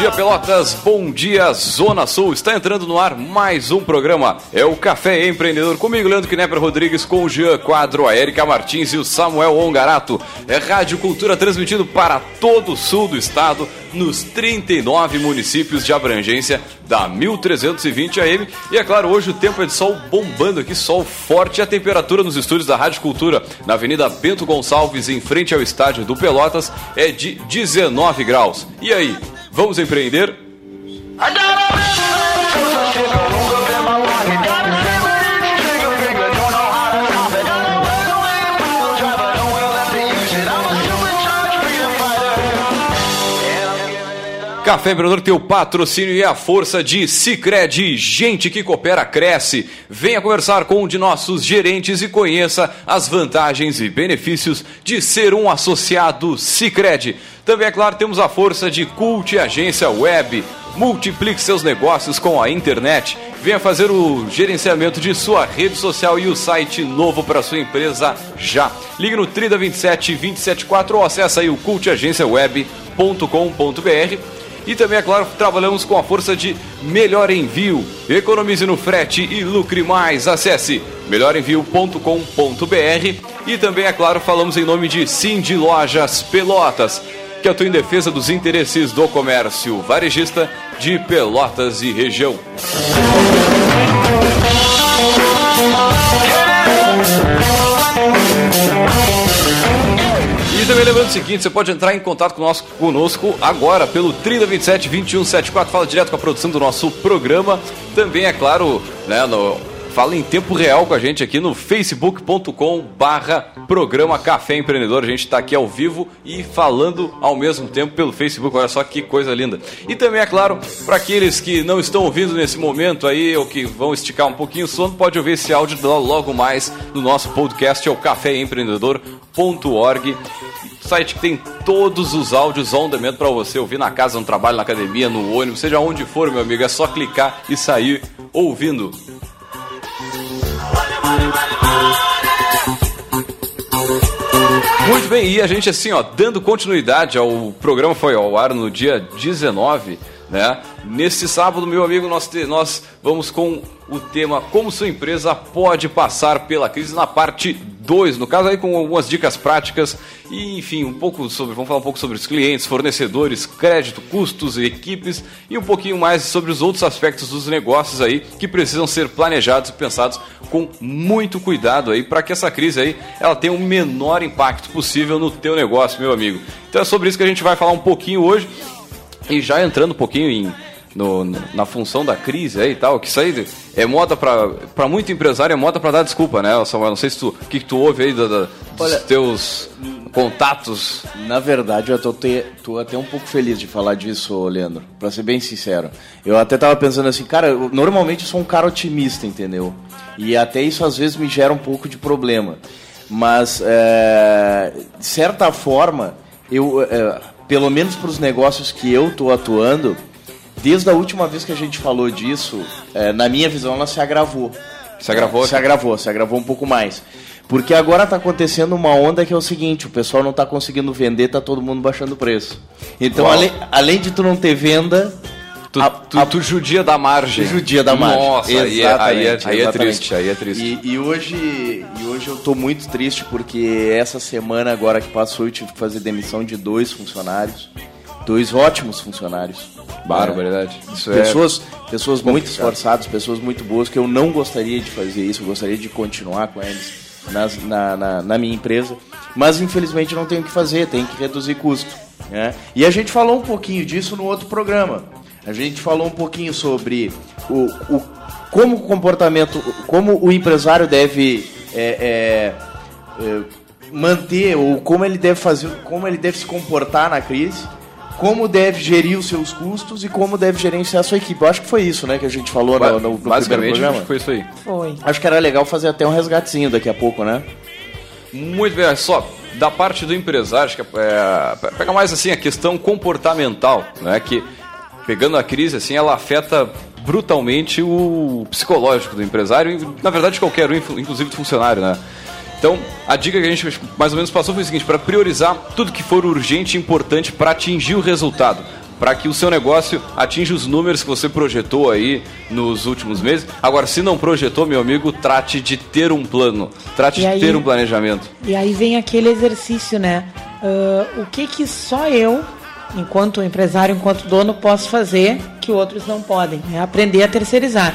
Dia, Pelotas. Bom dia, Zona Sul. Está entrando no ar mais um programa. É o Café Empreendedor. Comigo, Leandro Knepper Rodrigues, com o Jean Quadro, a Erika Martins e o Samuel Ongarato. É Rádio Cultura transmitido para todo o sul do estado, nos 39 municípios de abrangência da 1320 AM. E é claro, hoje o tempo é de sol bombando aqui, sol forte. A temperatura nos estúdios da Rádio Cultura, na Avenida Bento Gonçalves, em frente ao estádio do Pelotas, é de 19 graus. E aí, vamos empreender? Café Empreendedor tem o patrocínio e a força de Cicred. Gente que coopera, cresce. Venha conversar com um de nossos gerentes e conheça as vantagens e benefícios de ser um associado Cicred. Também, é claro, temos a força de Cult Agência Web. Multiplique seus negócios com a internet. Venha fazer o gerenciamento de sua rede social e o site novo para sua empresa já. Ligue no 3027 274 ou acesse aí o cultagenciaweb.com.br e também, é claro, trabalhamos com a força de Melhor Envio. Economize no frete e lucre mais. Acesse melhorenvio.com.br e também, é claro, falamos em nome de Cindy Lojas Pelotas, que atua em defesa dos interesses do comércio varejista de Pelotas e região. E também lembrando o seguinte, você pode entrar em contato conosco, conosco agora pelo 3027 2174, fala direto com a produção do nosso programa. Também, é claro, né, no, fala em tempo real com a gente aqui no facebook.com barra programa Café Empreendedor. A gente está aqui ao vivo e falando ao mesmo tempo pelo Facebook. Olha só que coisa linda. E também, é claro, para aqueles que não estão ouvindo nesse momento aí, ou que vão esticar um pouquinho o sono, pode ouvir esse áudio logo mais no nosso podcast, é o caféempreendedor.org site que tem todos os áudios on demand para você ouvir na casa, no trabalho, na academia, no ônibus, seja onde for, meu amigo, é só clicar e sair ouvindo. Muito bem, e a gente assim, ó, dando continuidade ao programa foi ao ar no dia 19, né? Nesse sábado, meu amigo, nós, nós vamos com o tema Como sua empresa pode passar pela crise na parte 2, no caso aí com algumas dicas práticas e enfim, um pouco sobre, vamos falar um pouco sobre os clientes, fornecedores, crédito, custos, equipes e um pouquinho mais sobre os outros aspectos dos negócios aí que precisam ser planejados e pensados com muito cuidado aí para que essa crise aí ela tenha o menor impacto possível no teu negócio, meu amigo. Então é sobre isso que a gente vai falar um pouquinho hoje e já entrando um pouquinho em no, na função da crise aí e tal, que isso aí é moda para muito empresário, é moda para dar desculpa, né, Samuel? Não sei se tu, o que, que tu ouve aí da, da, dos Olha, teus contatos. Na verdade, eu tô, te, tô, até um pouco feliz de falar disso, Leandro, para ser bem sincero. Eu até tava pensando assim, cara, eu, normalmente eu sou um cara otimista, entendeu? E até isso às vezes me gera um pouco de problema. Mas, é, de certa forma, eu, é, pelo menos para os negócios que eu tô atuando, Desde a última vez que a gente falou disso, é, na minha visão, ela se agravou. Se agravou? Se agravou, se agravou um pouco mais. Porque agora está acontecendo uma onda que é o seguinte, o pessoal não está conseguindo vender, tá todo mundo baixando o preço. Então, além, além de tu não ter venda, Tu, a, tu, a, tu, judia da margem. Judia da margem. Nossa, aí é, aí, é, aí é triste, aí é triste. E, e, hoje, e hoje eu tô muito triste porque essa semana agora que passou eu tive que fazer demissão de dois funcionários. Dois ótimos funcionários. Barbaridade. É. Pessoas, é pessoas muito esforçadas, pessoas muito boas, que eu não gostaria de fazer isso, eu gostaria de continuar com eles nas, na, na, na, minha empresa. Mas infelizmente não tenho o que fazer, tenho que reduzir custo. Né? E a gente falou um pouquinho disso no outro programa. A gente falou um pouquinho sobre o, o como o comportamento, como o empresário deve é, é, é, manter ou como ele deve fazer, como ele deve se comportar na crise como deve gerir os seus custos e como deve gerenciar a sua equipe. Eu acho que foi isso, né, que a gente falou ba no, no, no Basicamente, programa. Acho que foi isso aí. Foi. Acho que era legal fazer até um resgatezinho daqui a pouco, né? Muito bem, só da parte do empresário, acho que é, pega mais assim a questão comportamental, né, que pegando a crise assim, ela afeta brutalmente o psicológico do empresário na verdade qualquer um, inclusive do funcionário, né? Então, a dica que a gente mais ou menos passou foi o seguinte: para priorizar tudo que for urgente e importante para atingir o resultado. para que o seu negócio atinja os números que você projetou aí nos últimos meses. Agora, se não projetou, meu amigo, trate de ter um plano, trate de ter um planejamento. E aí vem aquele exercício, né? Uh, o que que só eu, enquanto empresário, enquanto dono, posso fazer que outros não podem? É aprender a terceirizar.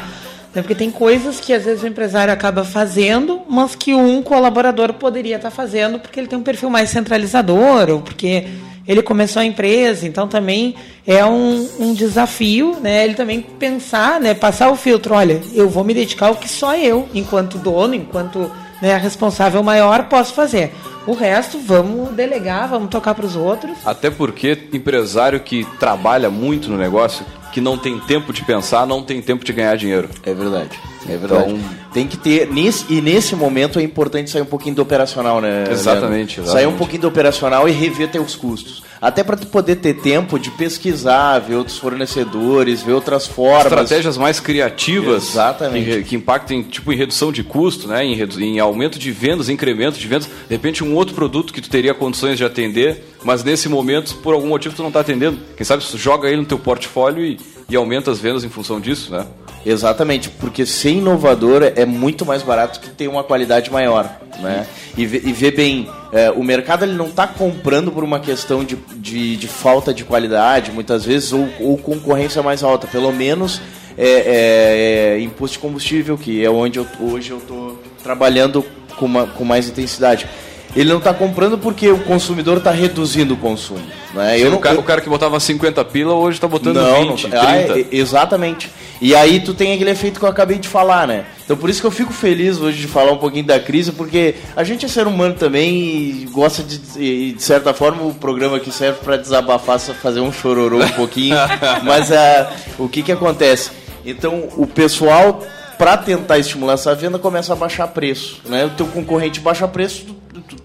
Né? Porque tem coisas que às vezes o empresário acaba fazendo, mas que um colaborador poderia estar fazendo porque ele tem um perfil mais centralizador ou porque ele começou a empresa, então também é um, um desafio, né? Ele também pensar, né? Passar o filtro, olha, eu vou me dedicar ao que só eu, enquanto dono, enquanto né, responsável maior, posso fazer. O resto, vamos delegar, vamos tocar para os outros. Até porque empresário que trabalha muito no negócio, que não tem tempo de pensar, não tem tempo de ganhar dinheiro. É verdade. É verdade. Então, tem que ter. Nesse, e nesse momento é importante sair um pouquinho do operacional, né? Exatamente, exatamente. Sair um pouquinho do operacional e rever teus custos. Até para tu poder ter tempo de pesquisar, ver outros fornecedores, ver outras formas. Estratégias mais criativas Exatamente. Que, que impactem tipo, em redução de custo, né? em, em aumento de vendas, incremento de vendas. De repente, um outro produto que tu teria condições de atender, mas nesse momento, por algum motivo, tu não está atendendo. Quem sabe joga ele no teu portfólio e, e aumenta as vendas em função disso, né? Exatamente, porque ser inovador é muito mais barato que ter uma qualidade maior. Né? E, e ver bem, é, o mercado ele não está comprando por uma questão de, de, de, falta de qualidade, muitas vezes, ou, ou concorrência mais alta. Pelo menos é, é, é, imposto de combustível, que é onde eu, hoje eu estou trabalhando com, uma, com mais intensidade ele não está comprando porque o consumidor está reduzindo o consumo. Né? Não, o, cara, eu... o cara que botava 50 pila hoje está botando não, 20, não, 30. Ah, exatamente. E aí tu tem aquele efeito que eu acabei de falar, né? Então por isso que eu fico feliz hoje de falar um pouquinho da crise, porque a gente é ser humano também e gosta de, e, de certa forma, o programa aqui serve para desabafar, fazer um chororô um pouquinho. Mas uh, o que que acontece? Então o pessoal para tentar estimular essa venda, começa a baixar preço. Né? O teu concorrente baixa preço,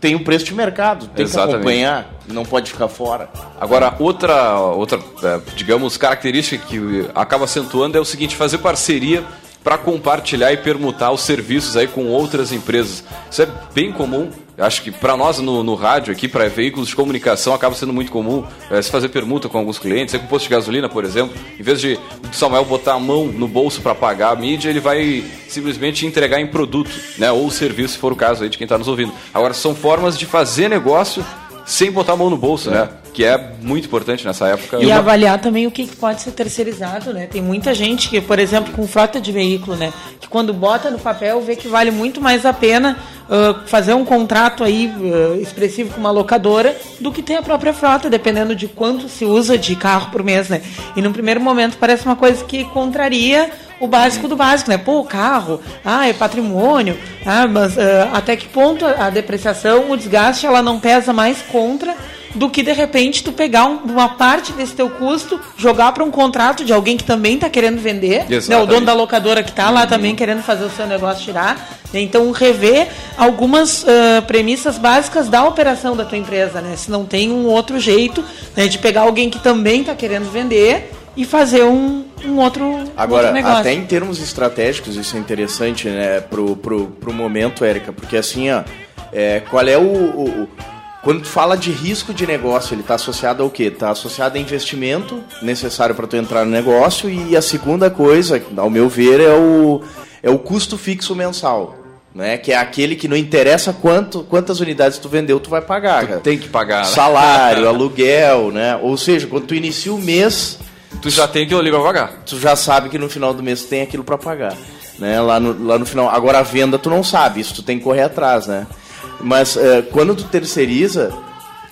tem o preço de mercado, tem Exatamente. que acompanhar, não pode ficar fora. Agora, outra, outra é, digamos, característica que acaba acentuando é o seguinte, fazer parceria para compartilhar e permutar os serviços aí com outras empresas. Isso é bem comum. Acho que para nós no, no, rádio aqui, para veículos de comunicação, acaba sendo muito comum é, se fazer permuta com alguns clientes. É com posto de gasolina, por exemplo, em vez de o Samuel botar a mão no bolso para pagar a mídia, ele vai simplesmente entregar em produto, né? Ou serviço, se for o caso aí de quem está nos ouvindo. Agora, são formas de fazer negócio sem botar a mão no bolso, é. né? Que é muito importante nessa época. E, avaliar também o que pode ser terceirizado, né? Tem muita gente que, por exemplo, com frota de veículo, né? Que quando bota no papel vê que vale muito mais a pena uh, fazer um contrato aí uh, expressivo com uma locadora do que ter a própria frota, dependendo de quanto se usa de carro por mês, né? E no primeiro momento parece uma coisa que contraria o básico do básico, né? Pô, o carro, ah, é patrimônio, ah, mas uh, até que ponto a depreciação, o desgaste, ela não pesa mais contra do que de repente tu pegar um, uma parte desse teu custo, jogar para um contrato de alguém que também está querendo vender, né, o dono da locadora que está lá também querendo fazer o seu negócio tirar. Né, então rever algumas uh, premissas básicas da operação da tua empresa, né? Se não tem um outro jeito né, de pegar alguém que também está querendo vender e fazer um, um outro, Agora, outro negócio. até em termos estratégicos, isso é interessante, né, pro, pro, pro momento, Érica, porque assim, ó, é, qual é o, o, quando tu fala de risco de negócio, ele está associado ao quê? Está associado a investimento necessário para tu entrar no negócio e a segunda coisa, ao meu ver, é o, é o custo fixo mensal. Né? Que é aquele que não interessa quanto, quantas unidades tu vendeu, tu vai pagar. Tu tem que pagar. Né? Salário, aluguel, né? Ou seja, quando tu inicia o mês, Tu já tem aquilo ali pra pagar. Tu já sabe que no final do mês tem aquilo para pagar. Né? Lá, no, lá no final. Agora a venda tu não sabe, isso tu tem que correr atrás, né? Mas é, quando tu terceiriza,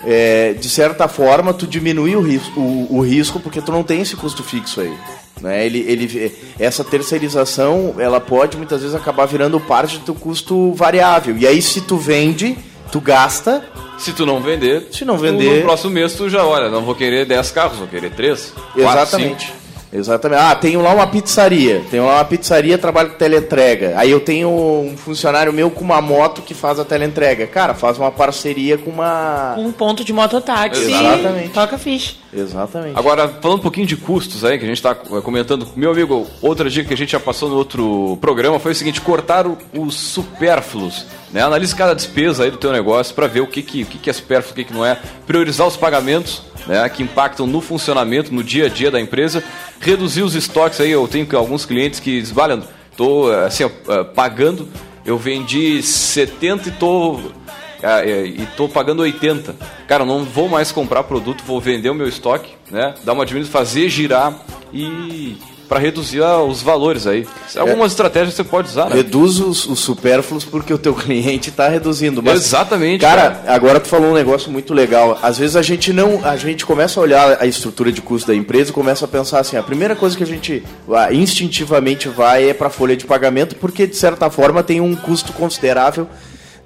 é, de certa forma tu diminui o risco, o, o, risco porque tu não tem esse custo fixo aí. Né? Ele, ele, essa terceirização ela pode muitas vezes acabar virando parte do teu custo variável. E aí se tu vende, tu gasta se tu não vender, se não vender, no próximo mês tu já olha, não vou querer 10 carros, vou querer 3. Exatamente. 4, Exatamente. Ah, tenho lá uma pizzaria. Tenho lá uma pizzaria, trabalho com teleentrega. Aí eu tenho um funcionário meu com uma moto que faz a teleentrega. Cara, faz uma parceria com uma. Com um ponto de mototáxi. Exatamente. Toca ficha. Exatamente. Agora, falando um pouquinho de custos aí, que a gente está comentando. Meu amigo, outra dica que a gente já passou no outro programa foi o seguinte: cortar os supérfluos. Né? Analise cada despesa aí do teu negócio para ver o que, que, o que, que é supérfluo, o que, que não é. Priorizar os pagamentos né, que impactam no funcionamento, no dia a dia da empresa. Reduzir os estoques aí, eu tenho alguns clientes que valendo, estou assim, pagando, eu vendi 70 e estou e tô pagando 80. Cara, não vou mais comprar produto, vou vender o meu estoque, né? Dar uma diminuída, fazer girar e para reduzir os valores aí. Algumas é, estratégias você pode usar, né? Reduz os, os supérfluos porque o teu cliente está reduzindo. Mas, Exatamente. Cara, cara, agora tu falou um negócio muito legal. Às vezes a gente não, a gente começa a olhar a estrutura de custo da empresa e começa a pensar assim, a primeira coisa que a gente instintivamente vai é para a folha de pagamento porque de certa forma tem um custo considerável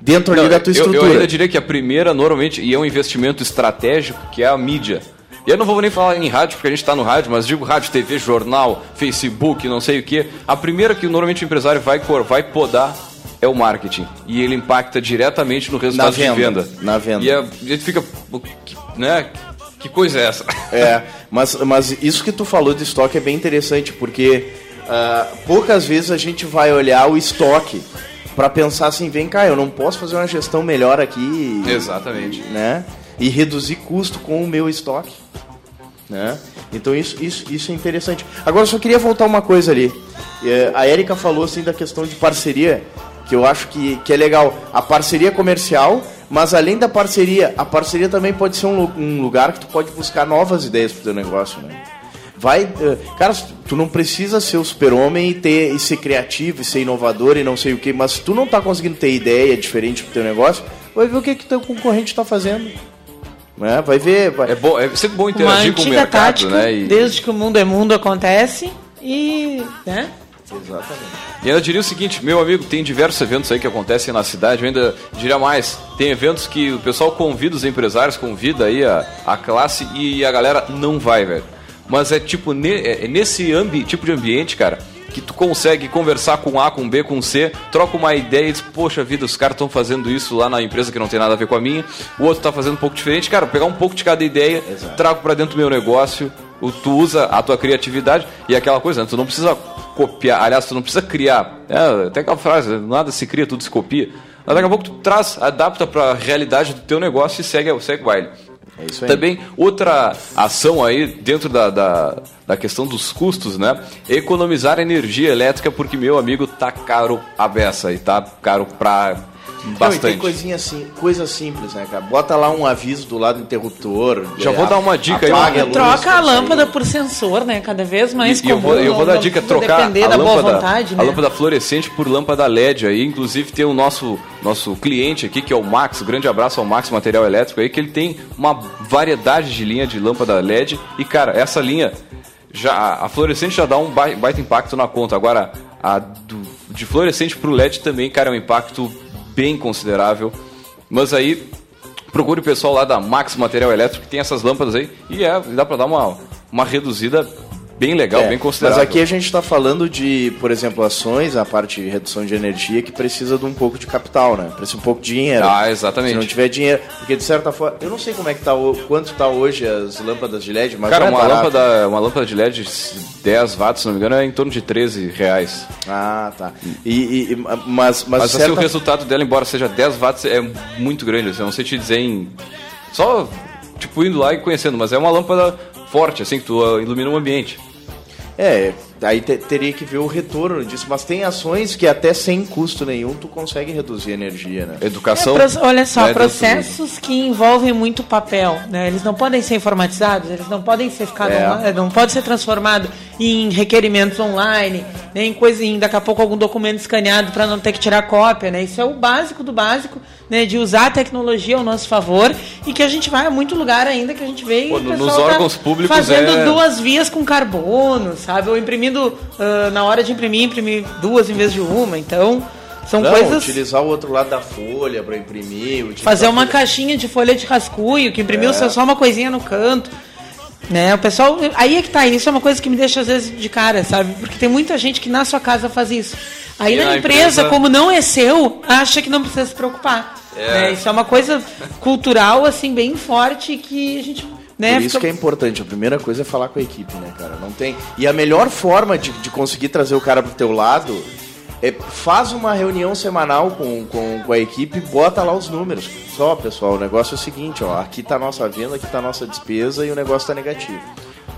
dentro não, ali da tua estrutura. Eu, eu ainda diria que a primeira normalmente e é um investimento estratégico que é a mídia. E eu não vou nem falar em rádio, porque a gente está no rádio, mas digo rádio, TV, jornal, Facebook, não sei o que. A primeira que normalmente o empresário vai, vai podar é o marketing. E ele impacta diretamente no resultado venda, de venda. Na venda. E a gente fica. Né? Que coisa é essa? É, mas, mas isso que tu falou de estoque é bem interessante, porque uh, poucas vezes a gente vai olhar o estoque para pensar assim, vem cá, eu não posso fazer uma gestão melhor aqui. Exatamente. Né? E reduzir custo com o meu estoque. Né? Então isso, isso, isso é interessante. Agora eu só queria voltar uma coisa ali. É, a Érica falou assim da questão de parceria, que eu acho que, que é legal. A parceria comercial, mas além da parceria, a parceria também pode ser um, um lugar que tu pode buscar novas ideias para o teu negócio, né? Vai, é, cara, tu não precisa ser o super-homem e ter e ser criativo e ser inovador e não sei o que, mas se tu não tá conseguindo ter ideia diferente pro teu negócio, vai ver o que que teu concorrente está fazendo. Né? Vai ver. Vai... É, bom, é sempre bom interagir com o mercado, tática, né? E... Desde que o mundo é mundo acontece e. Né? Exatamente. E ainda diria o seguinte, meu amigo, tem diversos eventos aí que acontecem na cidade, eu ainda diria mais, tem eventos que o pessoal convida os empresários, convida aí a, a classe e a galera não vai, velho. Mas é tipo, ne, é, é nesse ambi, tipo de ambiente, cara, que tu consegue conversar com A, com B, com C, troca uma ideia e diz, poxa vida, os caras estão fazendo isso lá na empresa que não tem nada a ver com a minha, o outro está fazendo um pouco diferente, cara, pegar um pouco de cada ideia, Exato. trago para dentro do meu negócio, tu usa a tua criatividade e aquela coisa, né? tu não precisa copiar, aliás, tu não precisa criar, é, até aquela frase, nada se cria, tudo se copia, mas daqui a pouco tu traz, adapta para a realidade do teu negócio e segue, segue o baile. É isso aí. Também outra ação aí dentro da, da, da, questão dos custos, né? Economizar energia elétrica porque meu amigo tá caro a beça e tá caro pra Bastante. Não, tem coisinha assim, coisa simples, né, cara? Bota lá um aviso do lado do interruptor. Já vou dar uma dica aí. A luz, troca a lâmpada por sensor, né? Cada vez mais e, comum. Eu vou, eu vou dar dica, trocar a lâmpada, vontade, né? a lâmpada fluorescente por lâmpada LED aí. Inclusive tem o nosso, nosso cliente aqui, que é o Max. Grande abraço ao Max Material Elétrico aí, que ele tem uma variedade de linha de lâmpada LED. E, cara, essa linha, já a fluorescente já dá um baita impacto na conta. Agora, a do, de fluorescente pro LED também, cara, é um impacto bem considerável. Mas aí, procure o pessoal lá da Max Material Elétrico que tem essas lâmpadas aí e é, dá para dar uma, uma reduzida bem legal, é, bem considerável. Mas aqui a gente está falando de, por exemplo, ações, a parte de redução de energia, que precisa de um pouco de capital, né? Precisa um pouco de dinheiro. Ah, exatamente. Se não tiver dinheiro, porque de certa forma, eu não sei como é que tá, quanto está hoje as lâmpadas de LED, mas Cara, é uma, lâmpada, uma lâmpada de LED de 10 watts, se não me engano, é em torno de 13 reais. Ah, tá. E, e mas, mas, mas certa... assim, o resultado dela, embora seja 10 watts, é muito grande. Assim, eu não sei te dizer em... Só, tipo, indo lá e conhecendo, mas é uma lâmpada forte, assim, que tu uh, ilumina o ambiente. É, aí te, teria que ver o retorno disso, mas tem ações que até sem custo nenhum tu consegue reduzir a energia, né? Educação. É, olha só, né, processos que envolvem muito papel, né? Eles não podem ser informatizados, eles não podem ser ficados é. não pode ser transformado em requerimentos online, nem em coisa, em, daqui a pouco algum documento escaneado para não ter que tirar cópia, né? Isso é o básico do básico né, de usar a tecnologia ao nosso favor e que a gente vai a muito lugar ainda que a gente vê Pô, e nos tá órgãos tá públicos fazendo é... duas vias com carbono, sabe? Ou imprimindo uh, na hora de imprimir, imprimir duas em vez de uma. Então, são Não, coisas. utilizar o outro lado da folha para imprimir. Fazer uma caixinha de folha de rascunho, que imprimiu é. só uma coisinha no canto. Né? O pessoal. Aí é que tá, isso é uma coisa que me deixa às vezes de cara, sabe? Porque tem muita gente que na sua casa faz isso. Aí na, na empresa, empresa, como não é seu, acha que não precisa se preocupar. É. Né? Isso é uma coisa cultural, assim, bem forte que a gente. Né, Por isso fica... que é importante. A primeira coisa é falar com a equipe, né, cara? Não tem. E a melhor forma de, de conseguir trazer o cara pro teu lado é, faz uma reunião semanal com, com, com, a equipe bota lá os números. Só, pessoal, o negócio é o seguinte, ó, aqui tá a nossa venda, aqui tá a nossa despesa e o negócio tá negativo.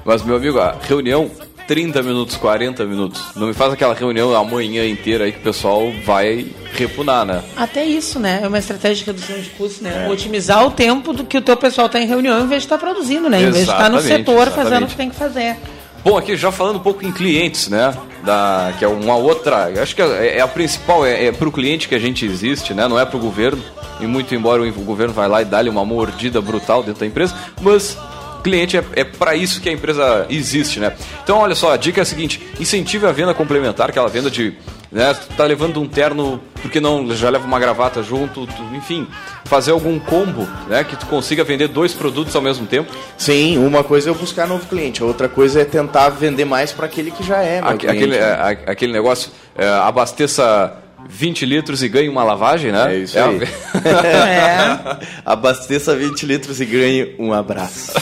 Mas, meu amigo, a reunião 30 minutos, 40 minutos. Não me faz aquela reunião a manhã inteira aí que o pessoal vai repunar, né? Até isso, né? É uma estratégia de redução de custos, né? É. Otimizar o tempo do que o teu pessoal está em reunião em vez de estar tá produzindo, né? Em vez de estar tá no setor exatamente. fazendo o que tem que fazer. Bom, aqui já falando um pouco em clientes, né? Da, que é uma outra. Acho que é, é a principal, é, é para o cliente que a gente existe, né? Não é para o governo. E muito embora o governo vai lá e dá-lhe uma mordida brutal dentro da empresa, mas cliente é, é para isso que a empresa existe, né? Então, olha só, a dica é a seguinte: incentive a venda complementar, aquela venda de. Né, tu tá levando um terno, porque não já leva uma gravata junto, tu, enfim, fazer algum combo, né, que tu consiga vender dois produtos ao mesmo tempo. Sim, uma coisa é buscar novo cliente, a outra coisa é tentar vender mais para aquele que já é. Aquele, cliente, né? aquele negócio, é, abasteça 20 litros e ganhe uma lavagem, né? É isso é aí. é. Abasteça 20 litros e ganhe um abraço.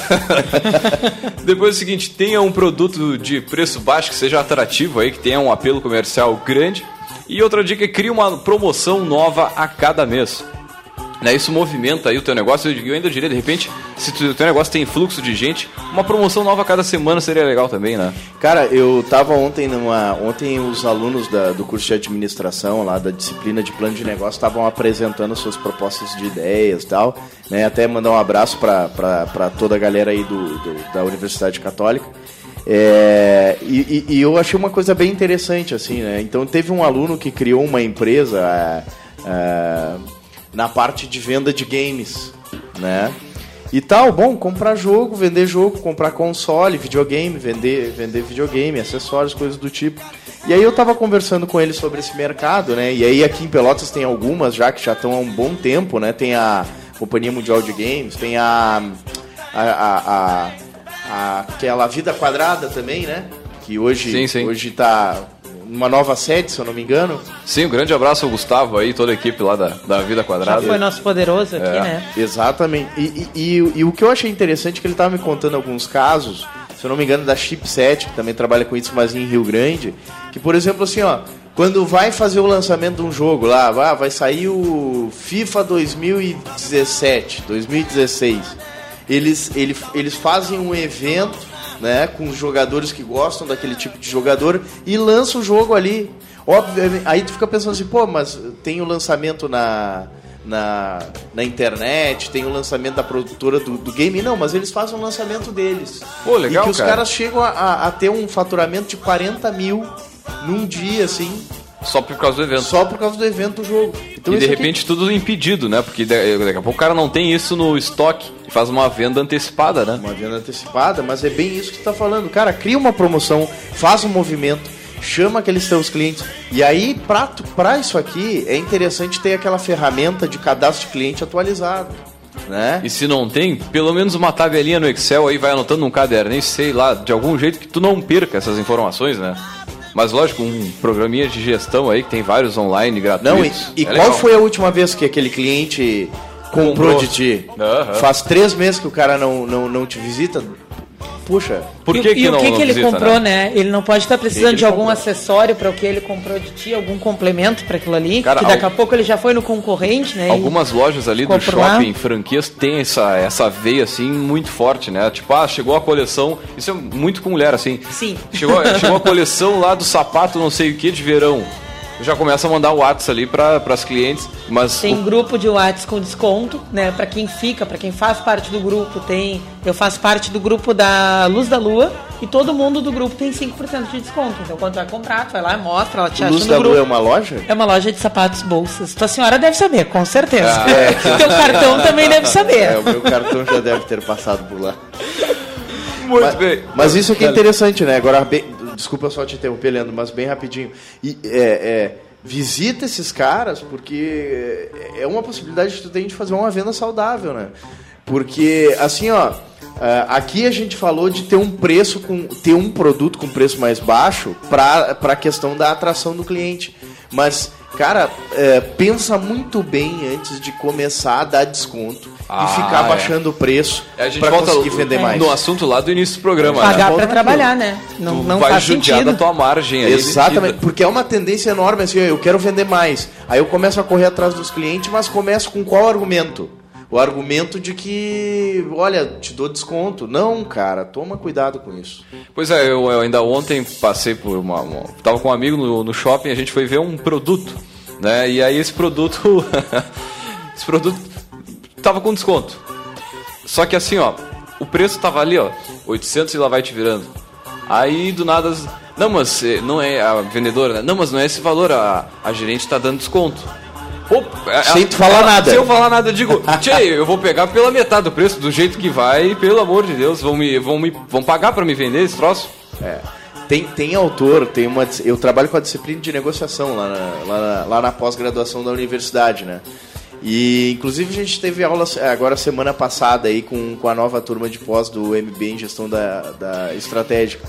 Depois é o seguinte, tenha um produto de preço baixo que seja atrativo aí, que tenha um apelo comercial grande. E outra dica é crie uma promoção nova a cada mês. Né, isso movimenta aí o teu negócio. Eu ainda diria, de repente, se o teu negócio tem fluxo de gente, uma promoção nova a cada semana seria legal também, né? Cara, eu tava ontem numa. Ontem os alunos da, do curso de administração, lá da disciplina de plano de negócio, estavam apresentando suas propostas de ideias e tal. Né? Até mandar um abraço para toda a galera aí do, do da Universidade Católica. É, e, e, eu achei uma coisa bem interessante, assim, né? Então teve um aluno que criou uma empresa. É, é, na parte de venda de games, né? E tal, bom, comprar jogo, vender jogo, comprar console, videogame, vender, vender videogame, acessórios, coisas do tipo. E aí eu tava conversando com ele sobre esse mercado, né? E aí aqui em Pelotas tem algumas já que já estão há um bom tempo, né? Tem a Companhia Mundial de Games, tem a, a, a, a, aquela Vida Quadrada também, né? Que hoje, sim, sim. hoje tá uma nova sede, se eu não me engano. Sim, um grande abraço ao Gustavo aí, toda a equipe lá da, da Vida Quadrada. Já foi nosso poderoso aqui, é. né? Exatamente. E, e, e, e, o que eu achei interessante é que ele estava me contando alguns casos, se eu não me engano, da Chipset, que também trabalha com isso, mas em Rio Grande, que, por exemplo, assim, ó, quando vai fazer o lançamento de um jogo lá, vai, vai sair o FIFA 2017, 2016, eles, eles, eles fazem um evento né, com os jogadores que gostam daquele tipo de jogador e lança o jogo ali. Obviamente, aí tu fica pensando assim, pô, mas tem o lançamento na, na, na internet, tem o lançamento da produtora do, do game. Não, mas eles fazem o lançamento deles. Pô, legal, E que os cara. caras chegam a, a, ter um faturamento de 40 mil num dia, assim. Só por causa do evento. Só por causa do evento do jogo. Então, e de repente aqui... tudo impedido, né? Porque daqui a pouco o cara não tem isso no estoque e faz uma venda antecipada, né? Uma venda antecipada, mas é bem isso que tu tá falando. Cara, cria uma promoção, faz um movimento, chama aqueles teus clientes. E aí, pra, pra isso aqui, é interessante ter aquela ferramenta de cadastro de cliente atualizado. Né? E se não tem, pelo menos uma tabelinha no Excel aí, vai anotando num caderno, sei lá, de algum jeito que tu não perca essas informações, né? Mas lógico, um programinha de gestão aí que tem vários online gratuitos. Não, e, e é qual legal. foi a última vez que aquele cliente comprou, comprou. de ti? Uhum. Faz três meses que o cara não, não, não te visita? Puxa. Por que e, que e não, o que, que ele visita, comprou, né? né? Ele não pode estar precisando que de algum comprou? acessório para o que ele comprou de ti, algum complemento para aquilo ali. Cara, que daqui a pouco ele já foi no concorrente, né? Algumas lojas ali do shopping, lá. franquias, tem essa, essa veia assim muito forte, né? Tipo, ah, chegou a coleção. Isso é muito com mulher, assim. Sim. Chegou, chegou a coleção lá do sapato, não sei o que, de verão já começa a mandar o WhatsApp ali para as clientes. Mas tem o... grupo de WhatsApp com desconto, né? Para quem fica, para quem faz parte do grupo, tem. Eu faço parte do grupo da Luz da Lua e todo mundo do grupo tem 5% de desconto. Então quando vai comprar, tu vai lá, mostra, ela te acha Luz da grupo. Lua é uma loja? É uma loja de sapatos, bolsas. Tua senhora deve saber, com certeza. Ah, é. Teu cartão também deve saber. É, o meu cartão já deve ter passado por lá. Muito mas, bem. Mas isso aqui é interessante, né? Agora, bem, desculpa só te interromper, Leandro, mas bem rapidinho. E, é, é, visita esses caras, porque é uma possibilidade que tu tem de fazer uma venda saudável, né? Porque, assim, ó, é, aqui a gente falou de ter um preço, com ter um produto com preço mais baixo para a questão da atração do cliente. Mas, cara, é, pensa muito bem antes de começar a dar desconto ah, e ficar é. baixando o preço para conseguir vender mais. No assunto lá do início do programa. Pagar né? para trabalhar, né? Não, não vai faz judiar sentido. da tua margem aí. Exatamente, porque é uma tendência enorme assim, eu quero vender mais. Aí eu começo a correr atrás dos clientes, mas começo com qual argumento? O argumento de que, olha, te dou desconto. Não, cara, toma cuidado com isso. Pois é, eu, eu ainda ontem passei por uma, uma. Tava com um amigo no, no shopping, a gente foi ver um produto, né? E aí esse produto. esse produto tava com desconto. Só que assim, ó, o preço tava ali, ó, 800 e lá vai te virando. Aí do nada, não, mas eh, não é a vendedora, né? não, mas não é esse valor, a, a gerente tá dando desconto. Opa, sem tu falar ela, nada. Sem eu falar nada, eu digo, tchê, eu vou pegar pela metade do preço, do jeito que vai, pelo amor de Deus, vão me, vão me, vão pagar para me vender esse troço? É. Tem, tem autor, tem uma, eu trabalho com a disciplina de negociação lá na, lá na, lá na pós-graduação da universidade, né? E inclusive a gente teve aula agora semana passada aí com, com a nova turma de pós do MBA em gestão da, da estratégica.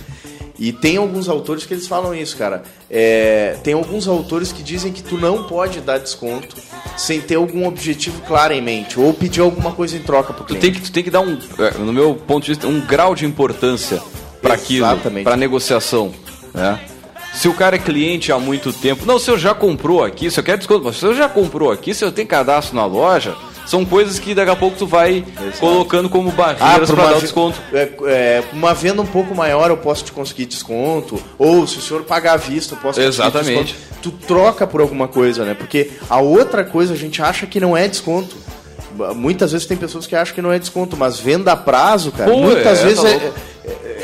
E tem alguns autores que eles falam isso, cara. É, tem alguns autores que dizem que tu não pode dar desconto sem ter algum objetivo claro em mente ou pedir alguma coisa em troca pro cliente. Tu tem que, tu tem que dar um, é, no meu ponto de vista, um grau de importância para aquilo, para negociação, né? Se o cara é cliente há muito tempo, não, se eu já comprou aqui, se eu quero desconto, mas se eu já comprou aqui, se eu tenho cadastro na loja, são coisas que daqui a pouco tu vai Exato. colocando como barreiras ah, para dar o desconto. É, é, uma venda um pouco maior eu posso te conseguir desconto, ou se o senhor pagar à vista eu posso Exatamente. desconto. Tu troca por alguma coisa, né? Porque a outra coisa a gente acha que não é desconto. Muitas vezes tem pessoas que acham que não é desconto, mas venda a prazo, cara, Pô, muitas é, vezes tá é,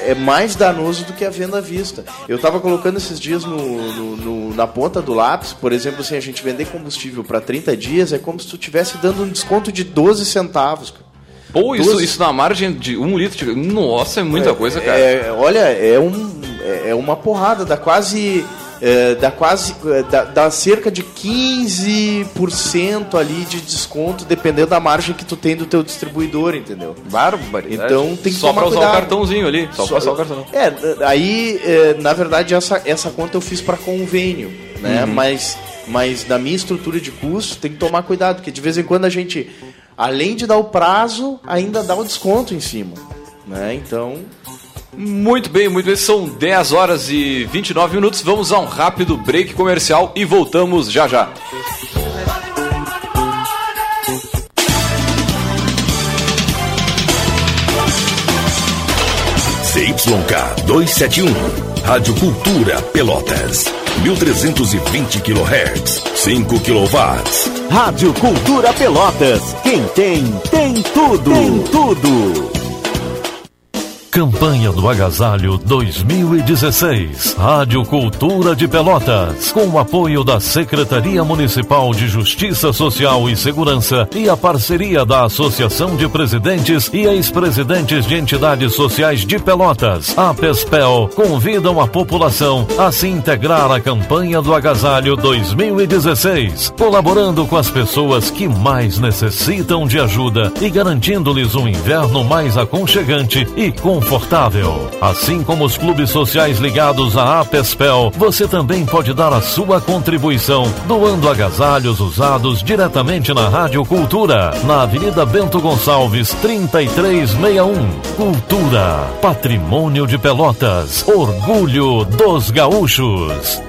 é, mais danoso do que a venda à vista. Eu estava colocando esses dias no, no, no, na ponta do lápis, por exemplo, assim, a gente vender combustível para 30 dias é como se tu estivesse dando um desconto de 12 centavos, cara. Pô, isso, isso na margem de um litro de... Nossa, é muita é, coisa, cara. É, olha, é, um, é, é uma porrada, dá quase é, dá quase é, dá, dá, cerca de 15% ali de desconto dependendo da margem que tu tem do teu distribuidor, entendeu? Barbaridade. Então tem que só pra usar o cartãozinho ali, só, só passar o cartão. É, aí é, na verdade essa, essa conta eu fiz para convênio, né? Uhum. Mas mas na minha estrutura de custo tem que tomar cuidado, porque de vez em quando a gente além de dar o prazo, ainda dá o desconto em cima, né? Então, muito bem, muito bem. São 10 horas e 29 minutos. Vamos a um rápido break comercial e voltamos já já. CYK 271, Rádio Cultura Pelotas. 1320 kHz, 5 kW. Rádio Cultura Pelotas. Quem tem, tem tudo. Tem tudo. Campanha do Agasalho 2016. Rádio Cultura de Pelotas. Com o apoio da Secretaria Municipal de Justiça Social e Segurança e a parceria da Associação de Presidentes e Ex-Presidentes de Entidades Sociais de Pelotas, a PESPEL, convidam a população a se integrar à campanha do Agasalho 2016, colaborando com as pessoas que mais necessitam de ajuda e garantindo-lhes um inverno mais aconchegante e com confortável. Assim como os clubes sociais ligados à APESPEL, você também pode dar a sua contribuição, doando agasalhos usados diretamente na Rádio Cultura, na Avenida Bento Gonçalves, 3361. Cultura, patrimônio de Pelotas, orgulho dos gaúchos.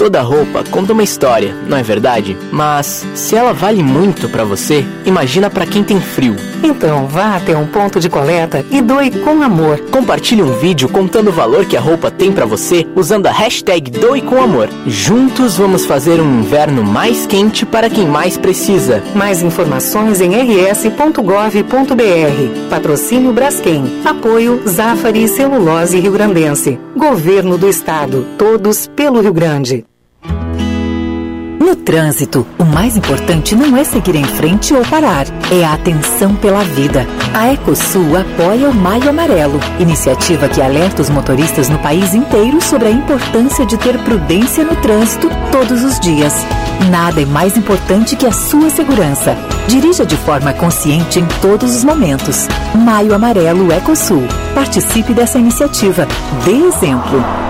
Toda roupa conta uma história, não é verdade? Mas se ela vale muito para você, imagina para quem tem frio. Então vá até um ponto de coleta e doe com amor. Compartilhe um vídeo contando o valor que a roupa tem para você usando a hashtag Doe com Amor. Juntos vamos fazer um inverno mais quente para quem mais precisa. Mais informações em rs.gov.br. Patrocínio Braskem. Apoio Zafari Celulose Rio Grandense. Governo do Estado. Todos pelo Rio Grande. No trânsito, o mais importante não é seguir em frente ou parar, é a atenção pela vida. A Ecosul apoia o Maio Amarelo, iniciativa que alerta os motoristas no país inteiro sobre a importância de ter prudência no trânsito todos os dias. Nada é mais importante que a sua segurança. Dirija de forma consciente em todos os momentos. Maio Amarelo Ecosul. Participe dessa iniciativa. Dê exemplo.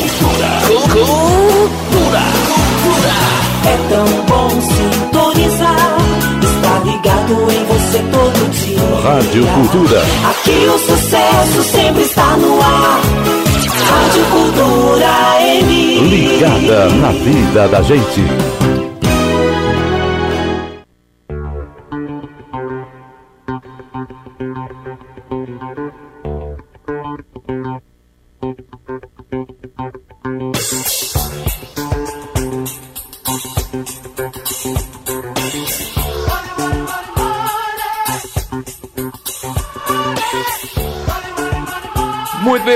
Rádio Cultura. Aqui o sucesso sempre está no ar. Rádio Cultura M. Ligada na vida da gente.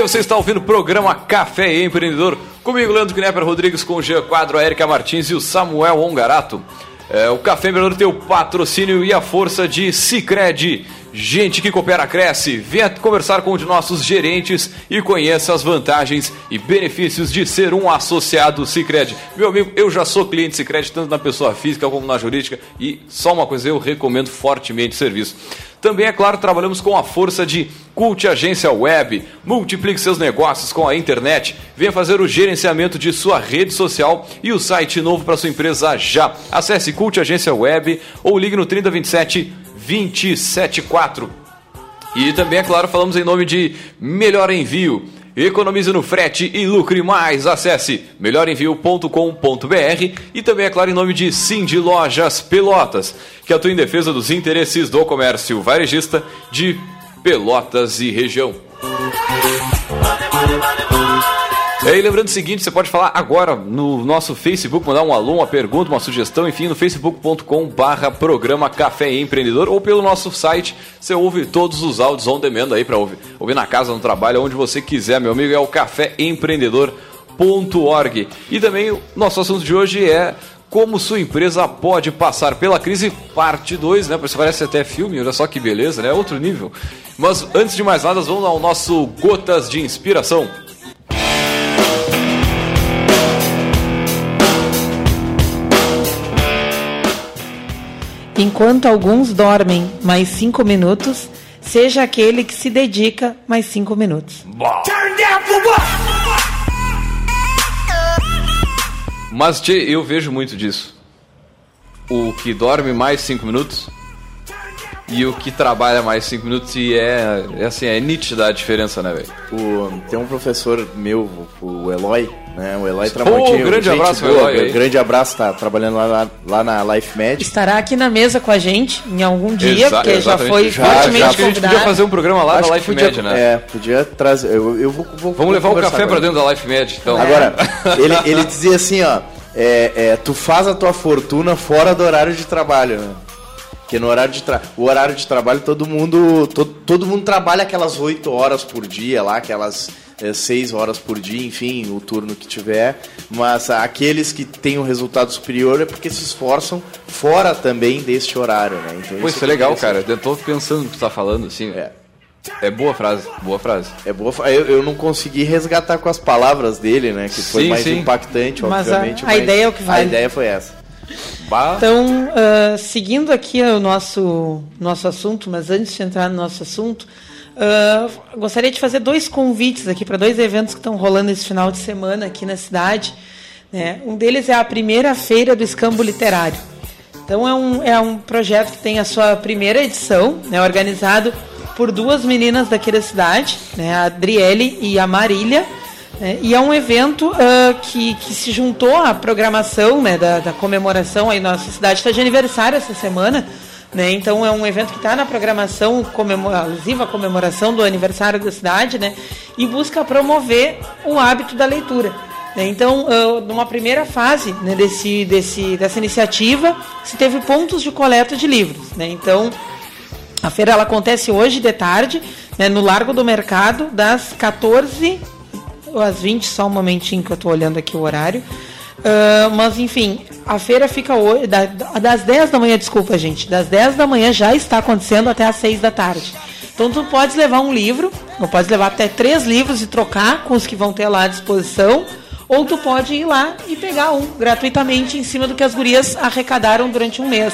Você está ouvindo o programa Café Empreendedor. Comigo, Leandro Knepper Rodrigues, com o Jean Quadro, a Erika Martins e o Samuel Ongarato. É, o Café Empreendedor tem o patrocínio e a força de Cicred. Gente que coopera, cresce. Venha conversar com um de nossos gerentes e conheça as vantagens e benefícios de ser um associado Cicred. Meu amigo, eu já sou cliente Cicred, tanto na pessoa física como na jurídica, e só uma coisa, eu recomendo fortemente o serviço. Também, é claro, trabalhamos com a força de Cult Agência Web. Multiplique seus negócios com a internet. Venha fazer o gerenciamento de sua rede social e o site novo para sua empresa já. Acesse Cult Agência Web ou ligue no 3027 274. E também, é claro, falamos em nome de Melhor Envio. Economize no frete e lucre mais. Acesse melhorenvio.com.br e também, é claro, em nome de Cindy Lojas Pelotas, que atua em defesa dos interesses do comércio varejista de Pelotas e região. E lembrando o seguinte, você pode falar agora no nosso Facebook, mandar um alô, uma pergunta, uma sugestão, enfim, no facebook.com barra programa Café Empreendedor ou pelo nosso site, você ouve todos os áudios on demand aí para ouvir, ouvir na casa, no trabalho, onde você quiser, meu amigo, é o caféempreendedor.org. E também o nosso assunto de hoje é como sua empresa pode passar pela crise, parte 2, né? Isso parece até filme, olha só que beleza, né? Outro nível. Mas antes de mais nada, vamos ao nosso Gotas de Inspiração. Enquanto alguns dormem mais cinco minutos, seja aquele que se dedica mais cinco minutos. Mas tchê, eu vejo muito disso. O que dorme mais 5 minutos e o que trabalha mais 5 minutos e é, é assim, é nítida a diferença, né, velho? O- Tem um professor meu, o Eloy, né? O Eloy Pô, Tramontinho. grande gente abraço, boa, Eloy, aí. Grande abraço, tá trabalhando lá, lá, lá na Life Med. Estará aqui na mesa com a gente em algum dia, Exa- porque já exatamente. foi Já- fortemente já- que a gente convidado. podia fazer um programa lá Acho da que Life podia, Med, né? É, podia trazer. Eu, eu vou, vou Vamos levar o café pra dentro da Life Med, então. Agora, ele, ele dizia assim, ó, é, é, tu faz a tua fortuna fora do horário de trabalho, né? Porque no horário de tra... o horário de trabalho todo mundo todo, todo mundo trabalha aquelas 8 horas por dia lá, aquelas 6 horas por dia, enfim, o turno que tiver, mas aqueles que têm um resultado superior é porque se esforçam fora também deste horário, né? Então, Pô, isso é legal, cara. Eu tô pensando no que tu tá falando, assim. É. É boa frase, boa frase. É boa, eu, eu não consegui resgatar com as palavras dele, né? Que foi Sim, mais sim. impactante, Mas a- obviamente. a ideia é o que vale. A ideia foi essa. Bah. Então, ah, seguindo aqui o nosso, nosso assunto, mas antes de entrar no nosso assunto, ah, gostaria de fazer dois convites aqui para dois eventos que estão rolando esse final de semana aqui na cidade. né? Um deles é a primeira feira do escambo literário. Então é um, é um projeto que tem a sua primeira edição, né, organizado por duas meninas daqui da cidade, né, a Adriele e a Marília. Né, e é um evento ah, que, que se juntou à programação né, da, da comemoração. Aí nossa cidade está de aniversário essa semana. Né, então é um evento que está na programação alusiva à comemoração do aniversário da cidade, né, e busca promover o hábito da leitura. né. Então, ah, numa primeira fase né, desse, desse, dessa iniciativa, se teve pontos de coleta de livros. Né? Então, a feira ela acontece hoje de tarde, né, no Largo do Mercado, das 14 às 20, só um momentinho que eu estou olhando aqui o horário. Ah, mas enfim, a feira fica hoje, da- das 10 da manhã, desculpa, gente, das 10 da manhã já está acontecendo até às 6 da tarde. Então tu podes levar um livro, ou pode levar até três livros e trocar com os que vão ter lá à disposição, ou tu pode ir lá e pegar um gratuitamente em cima do que as gurias arrecadaram durante um mês.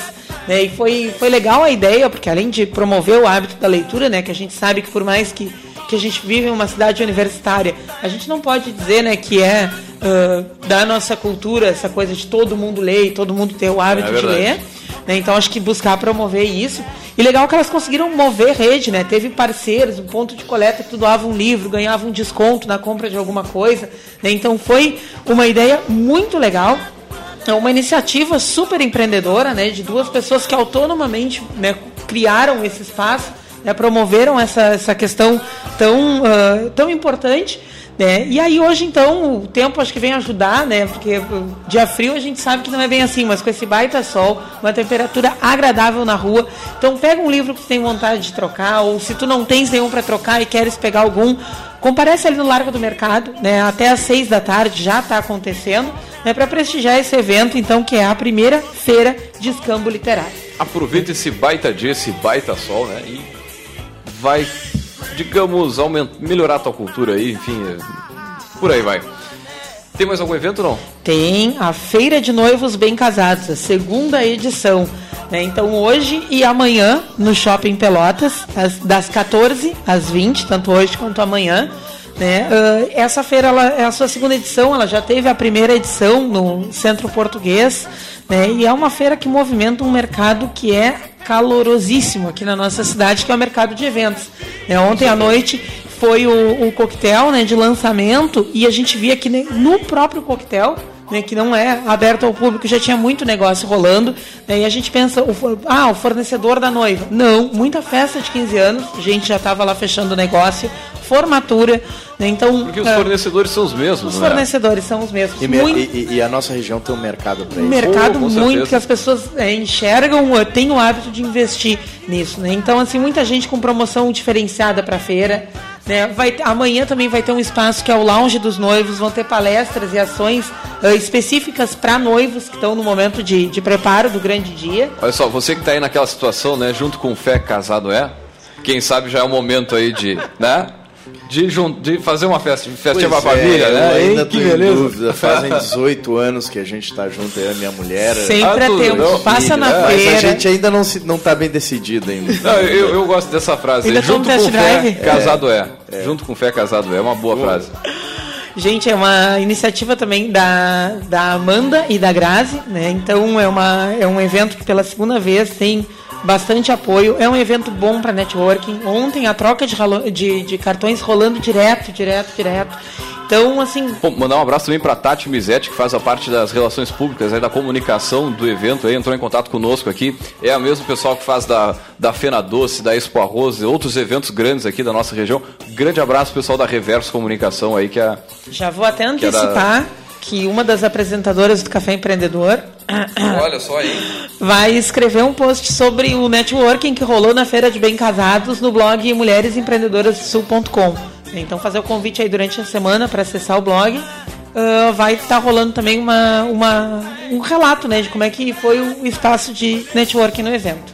né? E foi, foi legal a ideia, porque além de promover o hábito da leitura, né, que a gente sabe que por mais que, que a gente vive em uma cidade universitária, a gente não pode dizer né, que é ah, da nossa cultura essa coisa de todo mundo ler e todo mundo ter o hábito de verdade. ler. né? Então acho que buscar promover isso. E legal que elas conseguiram mover rede, né? Teve parceiros, um ponto de coleta que tu doava um livro, ganhava um desconto na compra de alguma coisa. né? Então foi uma ideia muito legal. É uma iniciativa super empreendedora, né? De duas pessoas que autonomamente né, criaram esse espaço, né, promoveram essa, essa questão tão, ah, tão importante. Né? E aí hoje então o tempo acho que vem ajudar, né? Porque o dia frio a gente sabe que não é bem assim, mas com esse baita sol, uma temperatura agradável na rua. Então pega um livro que tu tem vontade de trocar, ou se tu não tens nenhum para trocar e queres pegar algum, comparece ali no Largo do Mercado, né? Até às seis da tarde já está acontecendo, né? Para prestigiar esse evento, então, que é a primeira feira de escambo literário. Aproveita esse baita dia, esse baita sol, né? E vai, digamos, aumentar, melhorar a tua cultura aí, enfim, é, por aí vai. Tem mais algum evento não? Tem a Feira de Noivos Bem Casados, a segunda edição. né? Então hoje e amanhã no Shopping Pelotas, das, das 14 às 20, tanto hoje quanto amanhã. Né? Ah, essa feira ela, é a sua segunda edição, ela já teve a primeira edição no Centro Português, né? e é uma feira que movimenta um mercado que é calorosíssimo aqui na nossa cidade, que é o mercado de eventos. né? Ontem à noite foi o, o coquetel né, de lançamento e a gente via que no próprio coquetel, né, que não é aberto ao público, já tinha muito negócio rolando. né, e a gente pensa, o, ah, o fornecedor da noiva. Não, muita festa de 15 anos, a gente já estava lá fechando o negócio, formatura. né, então, Porque os ah, fornecedores são os mesmos, os né? fornecedores são os mesmos. E, Muito- e- e- a nossa região tem um mercado para um isso. mercado com muito que as pessoas é, enxergam, têm o hábito de investir nisso, né? Então, assim, muita gente com promoção diferenciada para a feira. Né? Vai, amanhã também vai ter um espaço que é o Lounge dos Noivos, vão ter palestras e ações eh, específicas para noivos que estão no momento de, de preparo do grande dia. Olha só, você que tá aí naquela situação, né, junto com o Fé Casado é, quem sabe já é o momento aí de, né, de, jun- de fazer uma festa, festinha pra é, família, eu né? ainda tô que em beleza. dúvida. Fazem 18 anos que a gente tá junto, eu e a minha mulher. Sempre Ah, é tempo, não, passa na Mas a feira. gente ainda não, se, não tá bem decidido ainda. Não, eu, eu gosto dessa frase. Ainda Junto com fé, drive? casado é. Junto com fé, casado é. É uma boa frase. Gente, é uma iniciativa também da, da Amanda e da Grazi, né? Então é, uma, é um evento que pela segunda vez tem bastante apoio. É um evento bom para networking. Ontem a troca de, de, de cartões rolando direto, direto, direto. Então, assim, mandar um abraço também pra Tati Mizetti, que faz a parte das relações públicas, aí, da comunicação do evento, aí, entrou em contato conosco aqui. É a mesmo pessoal que faz da, da Fena Doce, da Expo Arroz e outros eventos grandes aqui da nossa região. Grande abraço, pessoal da Reverso Comunicação aí, que é. já vou até é antecipar que uma das apresentadoras do Café Empreendedor Olha só aí. vai escrever um post sobre o networking que rolou na Feira de Bem Casados no blog mulheresempreenedorasdosul.com. Então fazer o convite aí durante a semana para acessar o blog. Ah, vai estar rolando também uma, uma- um relato né, de como é que foi o espaço de networking no evento.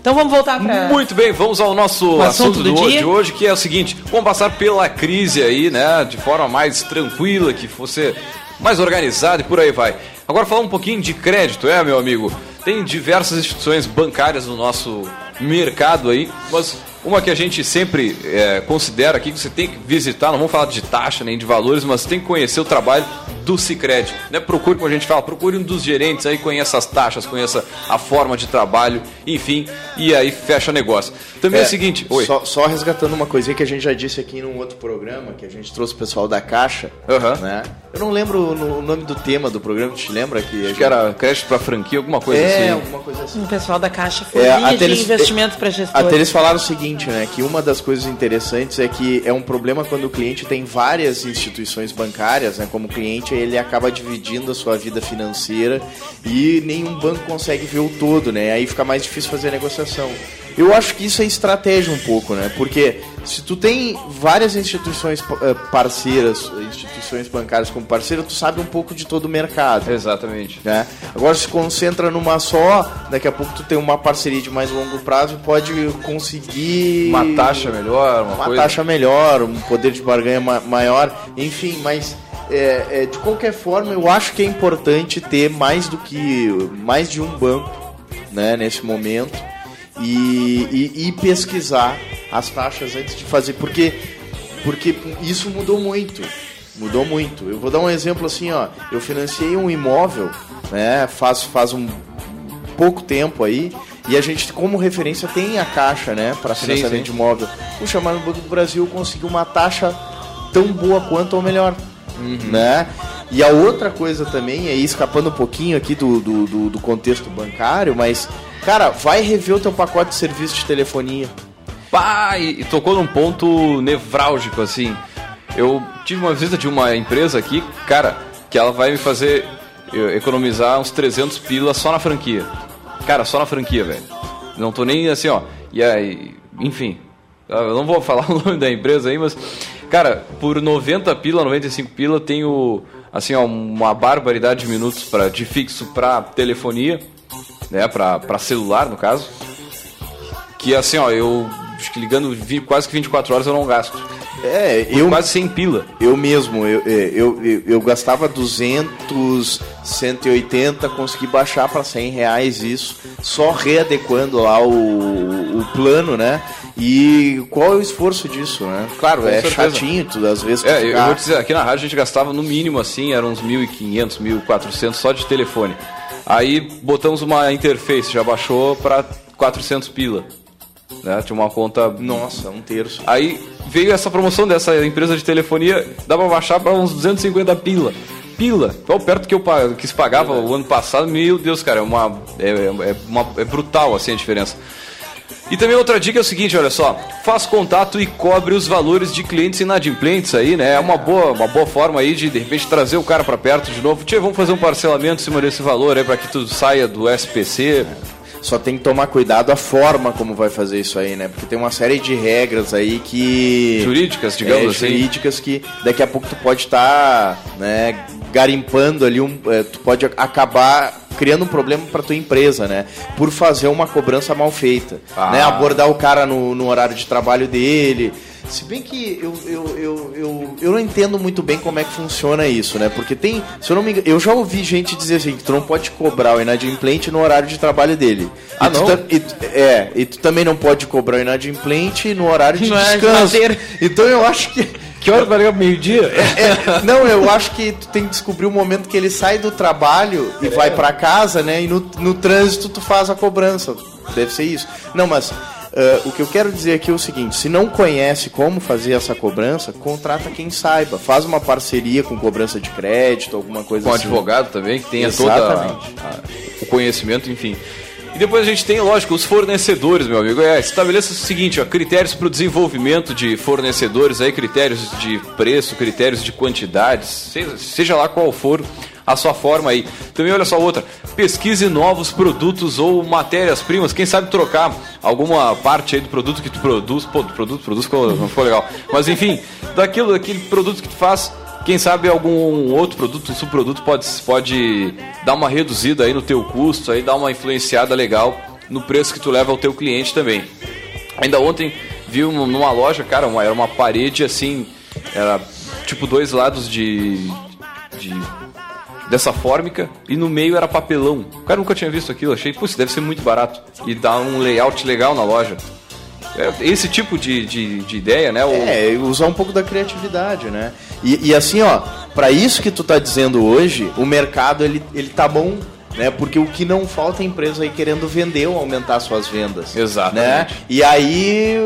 Então vamos voltar para. Muito bem, vamos ao nosso assunto, assunto do do de hoje, que é o seguinte: vamos passar pela crise aí, né? De forma mais tranquila, que fosse mais organizada e por aí vai. Agora falar um pouquinho de crédito, é, meu amigo? Tem diversas instituições bancárias no nosso mercado aí, mas uma que a gente sempre é, considera aqui que você tem que visitar, não vamos falar de taxa nem de valores, mas tem que conhecer o trabalho do Cicred. Né? Procure, como a gente fala, procure um dos gerentes aí, conheça as taxas, conheça a forma de trabalho, enfim, e aí fecha negócio. Também é, o seguinte, oi. Só, só resgatando uma coisinha que a gente já disse aqui num outro programa, que a gente trouxe o pessoal da Caixa, Aham. né? Eu não lembro o nome do tema do programa, te lembra? Que gente- que era crédito para franquia, alguma coisa É, assim. alguma coisa assim. O pessoal da Caixa foi É, linha até de eles- investimentos para gestores. Até eles falaram o seguinte, né? Que uma das coisas interessantes é que é um problema quando o cliente tem várias instituições bancárias, né? Como cliente, ele acaba dividindo a sua vida financeira e nenhum banco consegue ver o todo, né? Aí fica mais difícil fazer a negociação. Eu acho que isso é estratégia um pouco, né? Porque se tu tem várias instituições eh, parceiras, instituições bancárias como parceira, tu sabe um pouco de todo o mercado. Exatamente. Né? Agora se concentra numa só, daqui a pouco tu tem uma parceria de mais longo prazo e pode conseguir Uma taxa melhor, uma, uma coisa. taxa melhor, um poder de barganha ma- maior, enfim, mas é, é, de qualquer forma eu acho que é importante ter mais do que mais de um banco, né, nesse momento e, e- e pesquisar as taxas antes de fazer, porque porque isso mudou muito. Mudou muito. Eu vou dar um exemplo assim, ó. Eu financiei um imóvel, né? Faz, faz um pouco tempo aí. E a gente, como referência, tem a caixa, né? Para Sim, financiamento sim. de imóvel. Puxa, mas no Banco do Brasil eu consegui uma taxa tão boa quanto ou melhor. Né? E a outra coisa também, aí escapando um pouquinho aqui do, do, do- do contexto bancário, mas, cara, vai rever o teu pacote de serviço de telefonia. Pá, e, e tocou num ponto nevrálgico, assim. Eu tive uma visita de uma empresa aqui, cara, que ela vai me fazer economizar uns 300 pilas só na franquia. Cara, só na franquia, velho. Não tô nem assim, ó. E aí, enfim. Eu não vou falar o nome da empresa aí, mas, cara, por 90 pila, 95 pila, tenho, assim, ó, uma barbaridade de minutos pra, de fixo pra telefonia, né, pra, pra celular, no caso. Que assim, ó, eu acho que ligando vi- quase que 24 horas eu não gasto. É, Por eu, quase 100 pila. eu mesmo, eu, é, eu, eu, eu gastava 200, 180, consegui baixar para 100 reais isso, só readequando lá o, o plano, né? E qual é o esforço disso, né? Claro, Com é certeza. chatinho, tu, às vezes tu É, eu, vou te dizer, aqui na rádio a gente gastava no mínimo assim, eram uns 1.500, 1.400 só de telefone. Aí botamos uma interface, já baixou pra 400 pila. Né? Tinha uma conta. Nossa, um terço. Aí veio essa promoção dessa empresa de telefonia, dá pra baixar pra uns 250 pila. Pila, tão perto que eu que se pagava o ano passado, meu Deus, cara, é uma, é, é, uma- é brutal assim a diferença. E também outra dica é o seguinte, olha só, faz contato e cobre os valores de clientes inadimplentes aí, né? É uma boa, uma boa forma aí de de repente trazer o cara pra perto de novo. Tia, vamos fazer um parcelamento em cima desse valor aí para que tu saia do SPC. Só tem que tomar cuidado a forma como vai fazer isso aí, né? Porque tem uma série de regras aí que. Jurídicas, digamos É, assim. Jurídicas que daqui a pouco tu pode estar, né, garimpando ali um. é, tu pode acabar criando um problema para tua empresa, né? Por fazer uma cobrança mal feita. Ah. Né? Abordar o cara no, no horário de trabalho dele. Se bem que eu, eu, eu, eu, eu não entendo muito bem como é que funciona isso, né? Porque tem, se eu não me engano, eu já ouvi gente dizer assim, que tu não pode cobrar o inadimplente no horário de trabalho dele. Ah, E tu não? ta- e tu- é, e tu também não pode cobrar o inadimplente no horário de de descanso. lazer. então eu acho que Que hora vai ligar meio-dia? É, não, eu acho que tu tem que descobrir o momento que ele sai do trabalho e vai pra casa, né? E no, no trânsito tu faz a cobrança. Deve ser isso. Não, mas Uh, o que eu quero dizer aqui é o seguinte: se não conhece como fazer essa cobrança, contrata quem saiba. Faz uma parceria com cobrança de crédito, alguma coisa com assim. Com advogado também, que tenha Exatamente. todo o conhecimento, enfim. E depois a gente tem, lógico, os fornecedores, meu amigo. É, estabeleça o seguinte, ó, critérios para o desenvolvimento de fornecedores, aí, critérios de preço, critérios de quantidades, seja, seja lá qual for a sua forma aí. Também olha só outra, pesquise novos produtos ou matérias-primas, quem sabe trocar alguma parte aí do produto que tu produz, pô, do produto, produz não ficou legal. Mas enfim, daquilo, daquele produto que tu faz, quem sabe algum outro produto, um subproduto pode, pode dar uma reduzida aí no teu custo, aí dar uma influenciada legal no preço que tu leva ao teu cliente também. Ainda ontem vi numa loja, cara, uma, era uma parede assim, era tipo dois lados de, de dessa fórmica e no meio era papelão. O cara nunca tinha visto aquilo, achei, putz, deve ser muito barato. E dá um layout legal na loja. É esse tipo de, de, de ideia, né? O... É, usar um pouco da criatividade, né? E, e assim, ó, para isso que tu tá dizendo hoje, o mercado ele, ele tá bom né? Porque o que não falta é empresa aí querendo vender ou aumentar suas vendas. Exatamente. Né? E aí,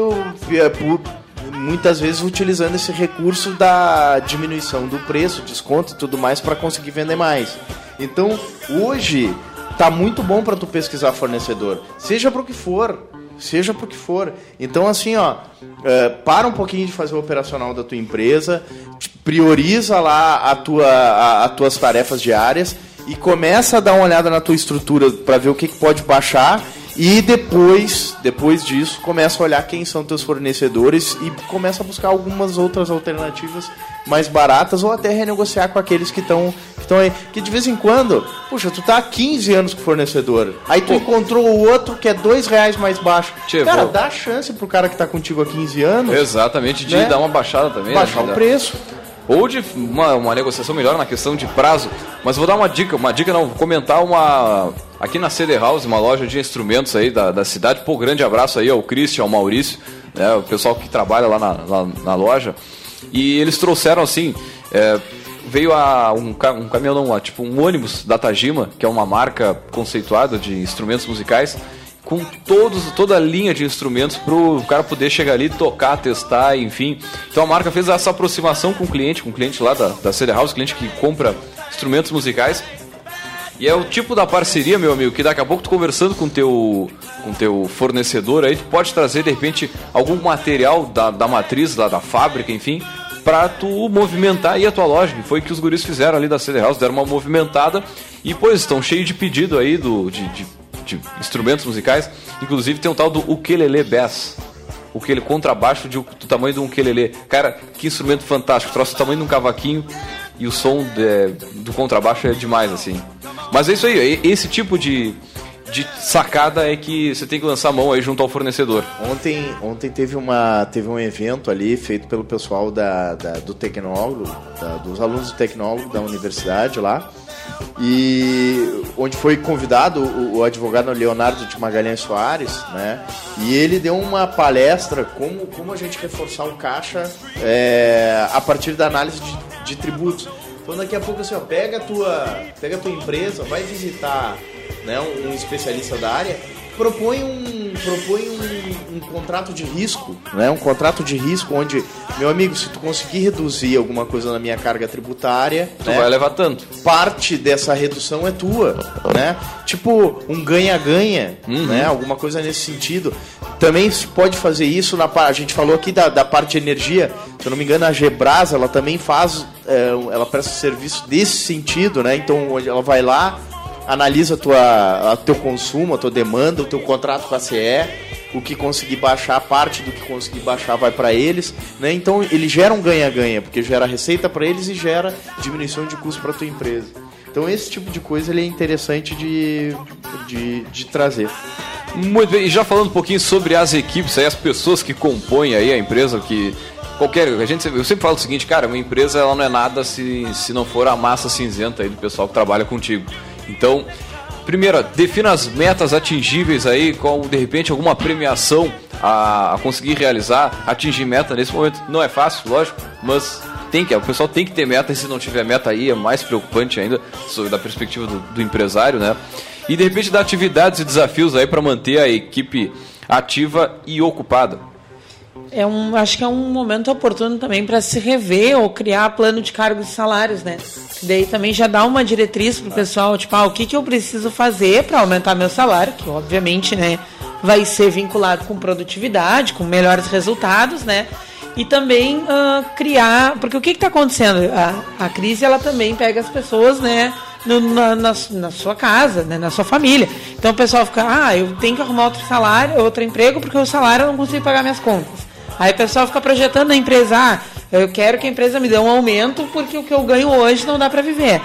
muitas vezes utilizando esse recurso da diminuição do preço, desconto e tudo mais para conseguir vender mais. Então, hoje tá muito bom para tu pesquisar fornecedor, seja para o que for, seja para o que for. Então, assim, ó, é, para um pouquinho de fazer o operacional da tua empresa, prioriza lá a tua, a, as tuas tarefas diárias e começa a dar uma olhada na tua estrutura para ver o que, que pode baixar e depois, depois disso, começa a olhar quem são teus fornecedores e começa a buscar algumas outras alternativas mais baratas ou até renegociar com aqueles que estão que aí. Que de vez em quando, puxa, tu tá há 15 anos com o fornecedor, aí tu Pô. encontrou o outro que é dois reais mais baixo. Tchê, cara, vou... dá chance pro cara que tá contigo há 15 anos. Exatamente, de né? dar uma baixada também. Baixar né? o preço ou de uma, uma negociação melhor na questão de prazo. Mas vou dar uma dica, uma dica não, vou comentar uma. Aqui na CD House, uma loja de instrumentos aí da, da cidade. Pô, grande abraço aí ao Christian, ao Maurício, né, o pessoal que trabalha lá na, na, loja. E eles trouxeram assim. É, veio a, um, um caminhão, não, tipo um ônibus da Tajima, que é uma marca conceituada de instrumentos musicais com todos, toda a linha de instrumentos para o cara poder chegar ali, tocar, testar, enfim. Então a marca fez essa aproximação com o cliente, com o cliente lá da, da CD House, cliente que compra instrumentos musicais. E é o tipo da parceria, meu amigo, que daqui a pouco tu conversando com teu com teu fornecedor aí, tu pode trazer de repente algum material da, da matriz, lá da fábrica, enfim, para tu movimentar aí a tua loja. Foi o que os guris fizeram ali da CD House, deram uma movimentada e, pois, estão cheios de pedido aí do, de, de de instrumentos musicais. Inclusive tem um tal do ukulele bass. O que ele contrabaixo de, do tamanho de um ukulele. Cara, que instrumento fantástico. Troço o tamanho de um cavaquinho e o som de, do contrabaixo é demais assim. Mas é isso aí, esse tipo de de sacada é que você tem que lançar a mão aí junto ao fornecedor. Ontem, ontem teve, uma, teve um evento ali feito pelo pessoal da, da do tecnólogo, da, dos alunos do tecnólogo da universidade lá e onde foi convidado o, o, advogado Leonardo de Magalhães Soares, né? E ele deu uma palestra como, como a gente reforçar o caixa é, a partir da análise de, de tributos. Então daqui a pouco assim, ó, pega a tua, pega a tua empresa, vai visitar né, um, um especialista da área propõe um, propõe um, um, contrato de risco, né? Um contrato de risco onde, meu amigo, se tu conseguir reduzir alguma coisa na minha carga tributária, tu né, vai levar tanto. Parte dessa redução é tua, né? Tipo um ganha-ganha, uhum. né? Alguma coisa nesse sentido. Também pode fazer isso na a gente falou aqui da, da parte de energia. Se eu não me engano, a Gebras ela também faz, é, ela presta serviço desse sentido, né? Então ela vai lá analisa tua, a teu consumo, a tua demanda, o teu contrato com a CE, o que conseguir baixar, parte do que conseguir baixar vai para eles, né? Então ele gera um ganha-ganha, porque gera receita para eles e gera diminuição de custo para tua empresa. Então esse tipo de coisa ele é interessante de, de, de trazer. Muito bem, e já falando um pouquinho sobre as equipes, aí, as pessoas que compõem aí a empresa, que qualquer. A gente, eu sempre falo o seguinte, cara, uma empresa ela não é nada se, se não for a massa cinzenta aí do pessoal que trabalha contigo. Então, primeiro, defina as metas atingíveis aí, com de repente alguma premiação a, a conseguir realizar, atingir meta nesse momento. Não é fácil, lógico, mas tem que, o pessoal tem que ter meta, e se não tiver meta aí é mais preocupante ainda, da perspectiva do, do empresário, né? E de repente dar atividades e desafios aí para manter a equipe ativa e ocupada. É um, acho que é um momento oportuno também para se rever ou criar plano de cargos e salários, né? Daí também já dá uma diretriz pro pessoal, tipo, ah, o que, que eu preciso fazer para aumentar meu salário, que obviamente, né, vai ser vinculado com produtividade, com melhores resultados, né? E também uh, criar, porque o que está acontecendo? A, a crise ela também pega as pessoas, né? No, na, na, na, sua casa, né, na sua família. Então o pessoal fica, ah, eu tenho que arrumar outro salário, outro emprego, porque o salário eu não consigo pagar minhas contas. Aí o pessoal fica projetando na empresa, ah, eu quero que a empresa me dê um aumento porque o que eu ganho hoje não dá para viver.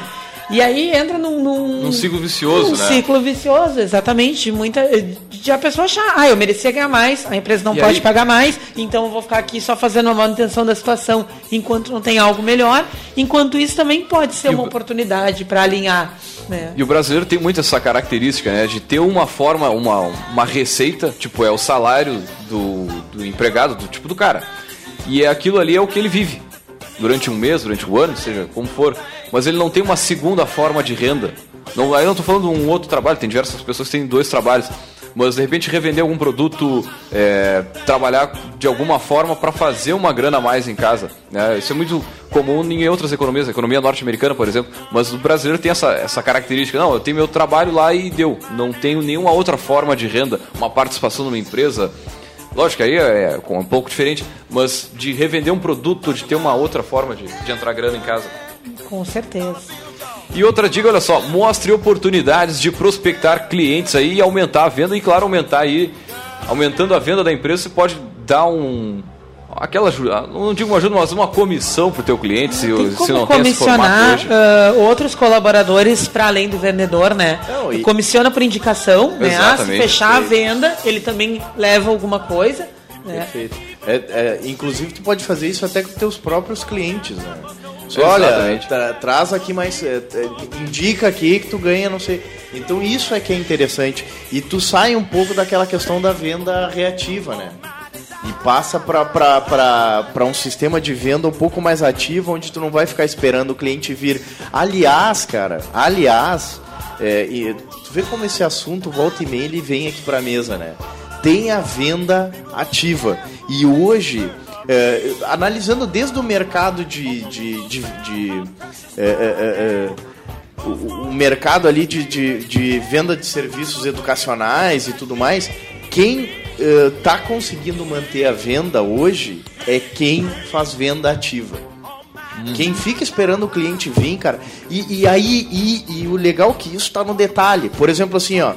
E aí entra num, num, num ciclo vicioso, um né? ciclo vicioso, exatamente. Muita, de a pessoa achar, ah, eu merecia ganhar mais, a empresa não E pode aí? pagar mais, então eu vou ficar aqui só fazendo a manutenção da situação enquanto não tem algo melhor. Enquanto isso também pode ser E uma o- oportunidade para alinhar. Né? E o brasileiro tem muito essa característica, né? De ter uma forma, uma, uma receita, tipo, é o salário do, do empregado, do tipo do cara. E é aquilo ali é o que ele vive. Durante um mês, durante um ano, seja como for. Mas ele não tem uma segunda forma de renda. Não, aí não tô falando de um outro trabalho, tem diversas pessoas que têm dois trabalhos. Mas de repente revender algum produto, é, trabalhar de alguma forma para fazer uma grana a mais em casa. Né? Isso é muito comum em outras economias, a economia norte-americana, por exemplo. Mas o brasileiro tem essa, essa característica. Não, eu tenho meu trabalho lá e deu. Não tenho nenhuma outra forma de renda, uma participação numa empresa. Lógico, aí é, é um pouco diferente, mas de revender um produto, de ter uma outra forma de, de entrar grana em casa. Com certeza. E outra dica, olha só, mostre oportunidades de prospectar clientes aí e aumentar a venda e claro, aumentar aí, aumentando a venda da empresa, você pode dar um aquela ajuda, não digo uma ajuda, mas uma comissão pro teu cliente, se, Tem se não tem comissionar hoje. ah, outros colaboradores para além do vendedor, né? Não, e- Comissiona por indicação, né? Ah, se fechar a venda, ele também leva alguma coisa. Né? Perfeito. É, é, inclusive, tu pode fazer isso até com teus próprios clientes, né? Só, olha, Exatamente. tra- traz aqui mais. é, é, indica aqui que tu ganha, não sei. Então, isso é que é interessante. E tu sai um pouco daquela questão da venda reativa, né? E passa para um sistema de venda um pouco mais ativo, onde tu não vai ficar esperando o cliente vir. Aliás, cara, aliás, é, e tu vê como esse assunto volta e meia ele vem aqui pra mesa, né? Tem a venda ativa. E hoje, é, analisando desde o mercado de. de, de, de, é, é, é, é, o, o mercado ali de, de, de venda de serviços educacionais e tudo mais, quem está conseguindo manter a venda hoje é quem faz venda ativa. Quem fica esperando o cliente vir, cara. E, e aí, e, e o legal é que isso tá no detalhe. Por exemplo, assim, ó.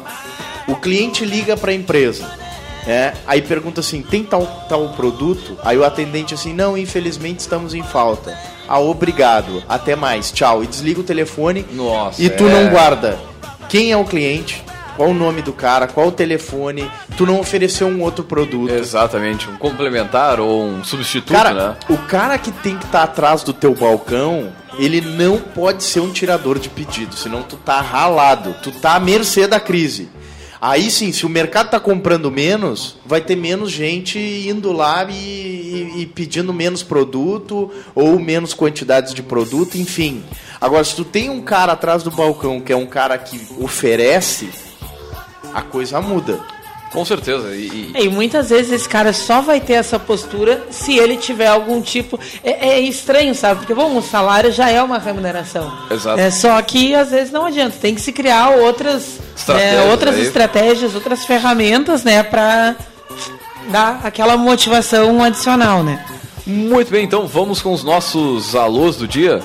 O cliente liga pra empresa. É, aí pergunta assim, tem tal, tal produto? Aí o atendente assim, não, infelizmente estamos em falta. Ah, obrigado, até mais, tchau. E desliga o telefone Nossa, e tu é. não guarda quem é o cliente, qual o nome do cara, qual o telefone, tu não ofereceu um outro produto. Exatamente, um complementar ou um substituto, Cara, né? o cara que tem que estar atrás do teu balcão, ele não pode ser um tirador de pedido, senão tu tá ralado, tu tá à mercê da crise. Aí sim, se o mercado tá comprando menos, vai ter menos gente indo lá e, e- e pedindo menos produto ou menos quantidades de produto, enfim. Agora, se tu tem um cara atrás do balcão que é um cara que oferece, a coisa muda. Com certeza. E, e- É, E muitas vezes esse cara só vai ter essa postura se ele tiver algum tipo. É, é estranho, sabe? Porque bom, o salário já é uma remuneração. Exato. É, só que às vezes não adianta. Tem que se criar outras Estratégias né, outras aí. estratégias, outras ferramentas, né, para dar aquela motivação adicional, né? Muito bem, então vamos com os nossos alôs do dia.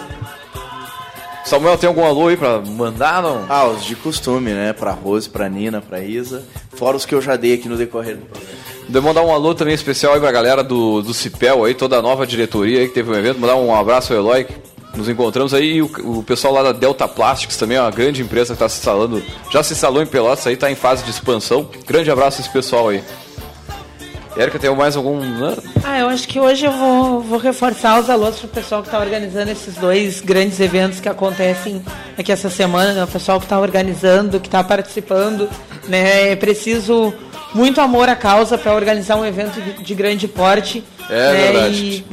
Samuel, tem algum alô aí pra mandar, não? Ah, os de costume, né? Pra Rose, pra Nina, pra Isa. Fora os que eu já dei aqui no decorrer do programa. De mandar um alô também especial aí pra galera do, do Cipel aí, toda a nova diretoria aí que teve um evento. Mandar um abraço ao Eloy, nos encontramos aí. E o, o pessoal lá da Delta Plastics também, é uma grande empresa que tá se instalando, já se instalou em Pelotas aí, tá em fase de expansão. Grande abraço a esse pessoal aí. Érica, tem mais algum. né? Ah, eu acho que hoje eu vou, vou reforçar os alôs para o pessoal que está organizando esses dois grandes eventos que acontecem aqui essa semana, né? o pessoal que está organizando, que está participando. Né? É preciso muito amor à causa para organizar um evento de, de grande porte. É né, verdade.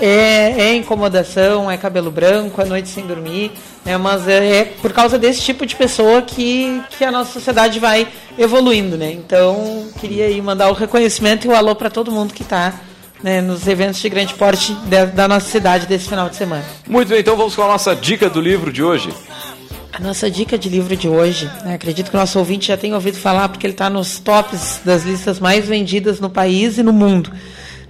e. É, é incomodação, é cabelo branco, é noite sem dormir, né? Mas é, é por causa desse tipo de pessoa que, que a nossa sociedade vai evoluindo, né? Então, queria aí mandar o reconhecimento e o alô para todo mundo que está né, nos eventos de grande porte da, da nossa cidade desse final de semana. Muito bem, então vamos com a nossa dica do livro de hoje. A nossa dica de livro de hoje, né, acredito que o nosso ouvinte já tenha ouvido falar, porque ele está nos tops das listas mais vendidas no país e no mundo.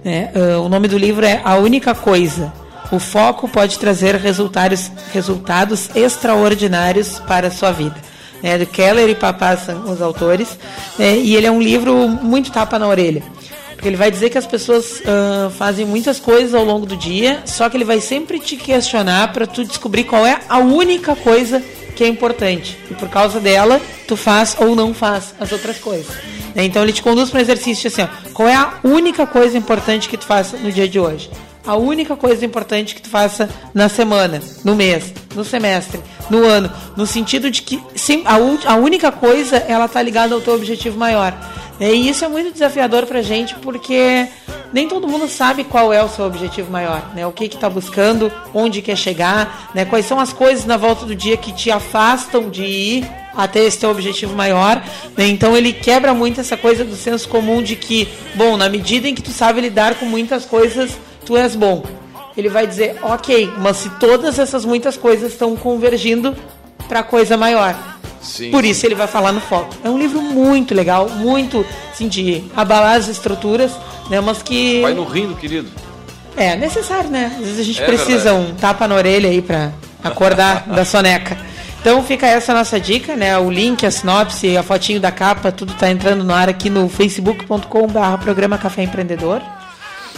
né? Ah, o nome do livro é A Única Coisa. O foco pode trazer resultados, resultados extraordinários para a sua vida. É, do Keller e Papá são os autores. né, e ele é um livro muito tapa na orelha. Porque ele vai dizer que as pessoas ah, fazem muitas coisas ao longo do dia, só que ele vai sempre te questionar para tu descobrir qual é a única coisa que é importante. E por causa dela, tu faz ou não faz as outras coisas. né? Então ele te conduz para um exercício assim, ó, qual é a única coisa importante que tu faça no dia de hoje? A única coisa importante que tu faça na semana, no mês, no semestre, no ano, no sentido de que sim, a, a única coisa ela tá ligada ao teu objetivo maior. E isso é muito desafiador pra gente porque nem todo mundo sabe qual é o seu objetivo maior, né? O que que tá buscando, onde quer chegar, né? Quais são as coisas na volta do dia que te afastam de ir até esse teu objetivo maior, né? Então ele quebra muito essa coisa do senso comum de que, bom, na medida em que tu sabe lidar com muitas coisas, tu és bom. Ele vai dizer, ok, mas se todas essas muitas coisas estão convergindo para coisa maior. Sim. Por isso ele vai falar no foco. É um livro muito legal, muito assim, de abalar as estruturas, né? Mas que Vai no rindo, querido. é necessário, né? Às vezes a gente É precisa verdade. um tapa na orelha aí pra acordar da soneca. Então fica essa nossa dica, né? O link, a sinopse, a fotinho da capa, tudo tá entrando no ar aqui no facebook.com/barra programa Café Empreendedor.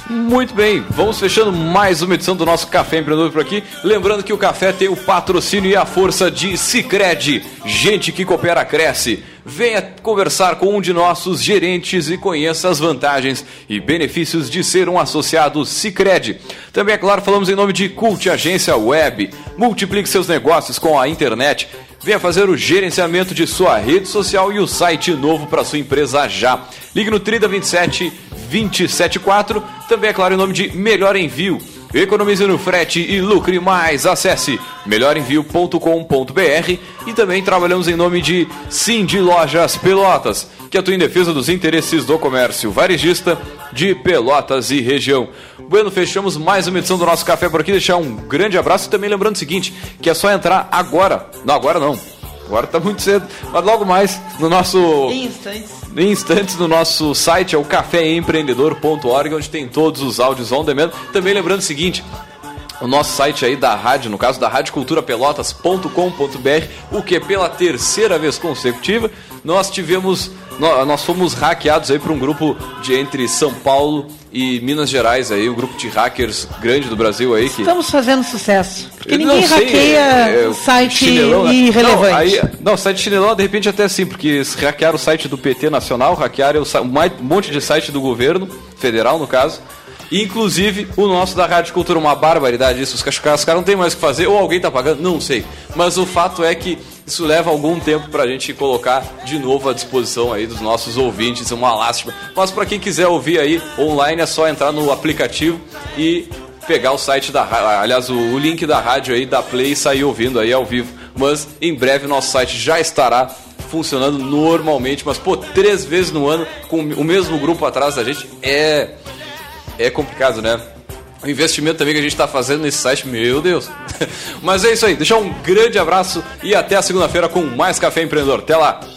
Muito bem, vamos fechando mais uma edição do nosso Café Empreendedor por aqui. Lembrando que o café tem o patrocínio e a força de Cicred. Gente que coopera, cresce. Venha conversar com um de nossos gerentes e conheça as vantagens e benefícios de ser um associado Cicred. Também, é claro, falamos em nome de Cult Agência Web. Multiplique seus negócios com a internet. Venha fazer o gerenciamento de sua rede social e o site novo para sua empresa já. Ligue no 3027 274. Também, é claro, em nome de Melhor Envio. Economize no frete e lucre mais. Acesse melhorenvio.com.br e também trabalhamos em nome de Sim de Lojas Pelotas, que atua em defesa dos interesses do comércio varejista de Pelotas e região. Bueno, fechamos mais uma edição do nosso café por aqui. Deixar um grande abraço e também lembrando o seguinte, que é só entrar agora. Não, agora não. Agora tá muito cedo, mas logo mais no nosso Em instantes. em instantes no nosso site é o caféempreendedor.org, onde tem todos os áudios on demand. Também lembrando o seguinte, o nosso site aí da rádio, no caso da radioculturapelotas.com.br, o que pela terceira vez consecutiva, nós tivemos nós fomos hackeados aí por um grupo de entre São Paulo e Minas Gerais aí, o grupo de hackers grande do Brasil aí que Estamos fazendo sucesso. Porque eu ninguém sei, hackeia é, é, site chinelão, né? irrelevante. Não, aí, não, site chinelão de repente até sim, porque hackearam o site do PT Nacional, hackearam um monte de site do governo, federal no caso, inclusive o nosso da Rádio Cultura, uma barbaridade isso, os caras os caras não tem mais o que fazer, ou alguém tá pagando, não sei. Mas o fato é que isso leva algum tempo pra gente colocar de novo à disposição aí dos nossos ouvintes, uma lástima. Mas pra quem quiser ouvir aí online é só entrar no aplicativo e pegar o site da aliás, o, o link da rádio aí, da Play e sair ouvindo aí ao vivo. Mas em breve nosso site já estará funcionando normalmente, mas pô, três vezes no ano com o mesmo grupo atrás da gente é é complicado, né? O investimento também que a gente está fazendo nesse site, meu Deus. Mas é isso aí, deixar um grande abraço e até a segunda-feira com mais Café Empreendedor. Até lá!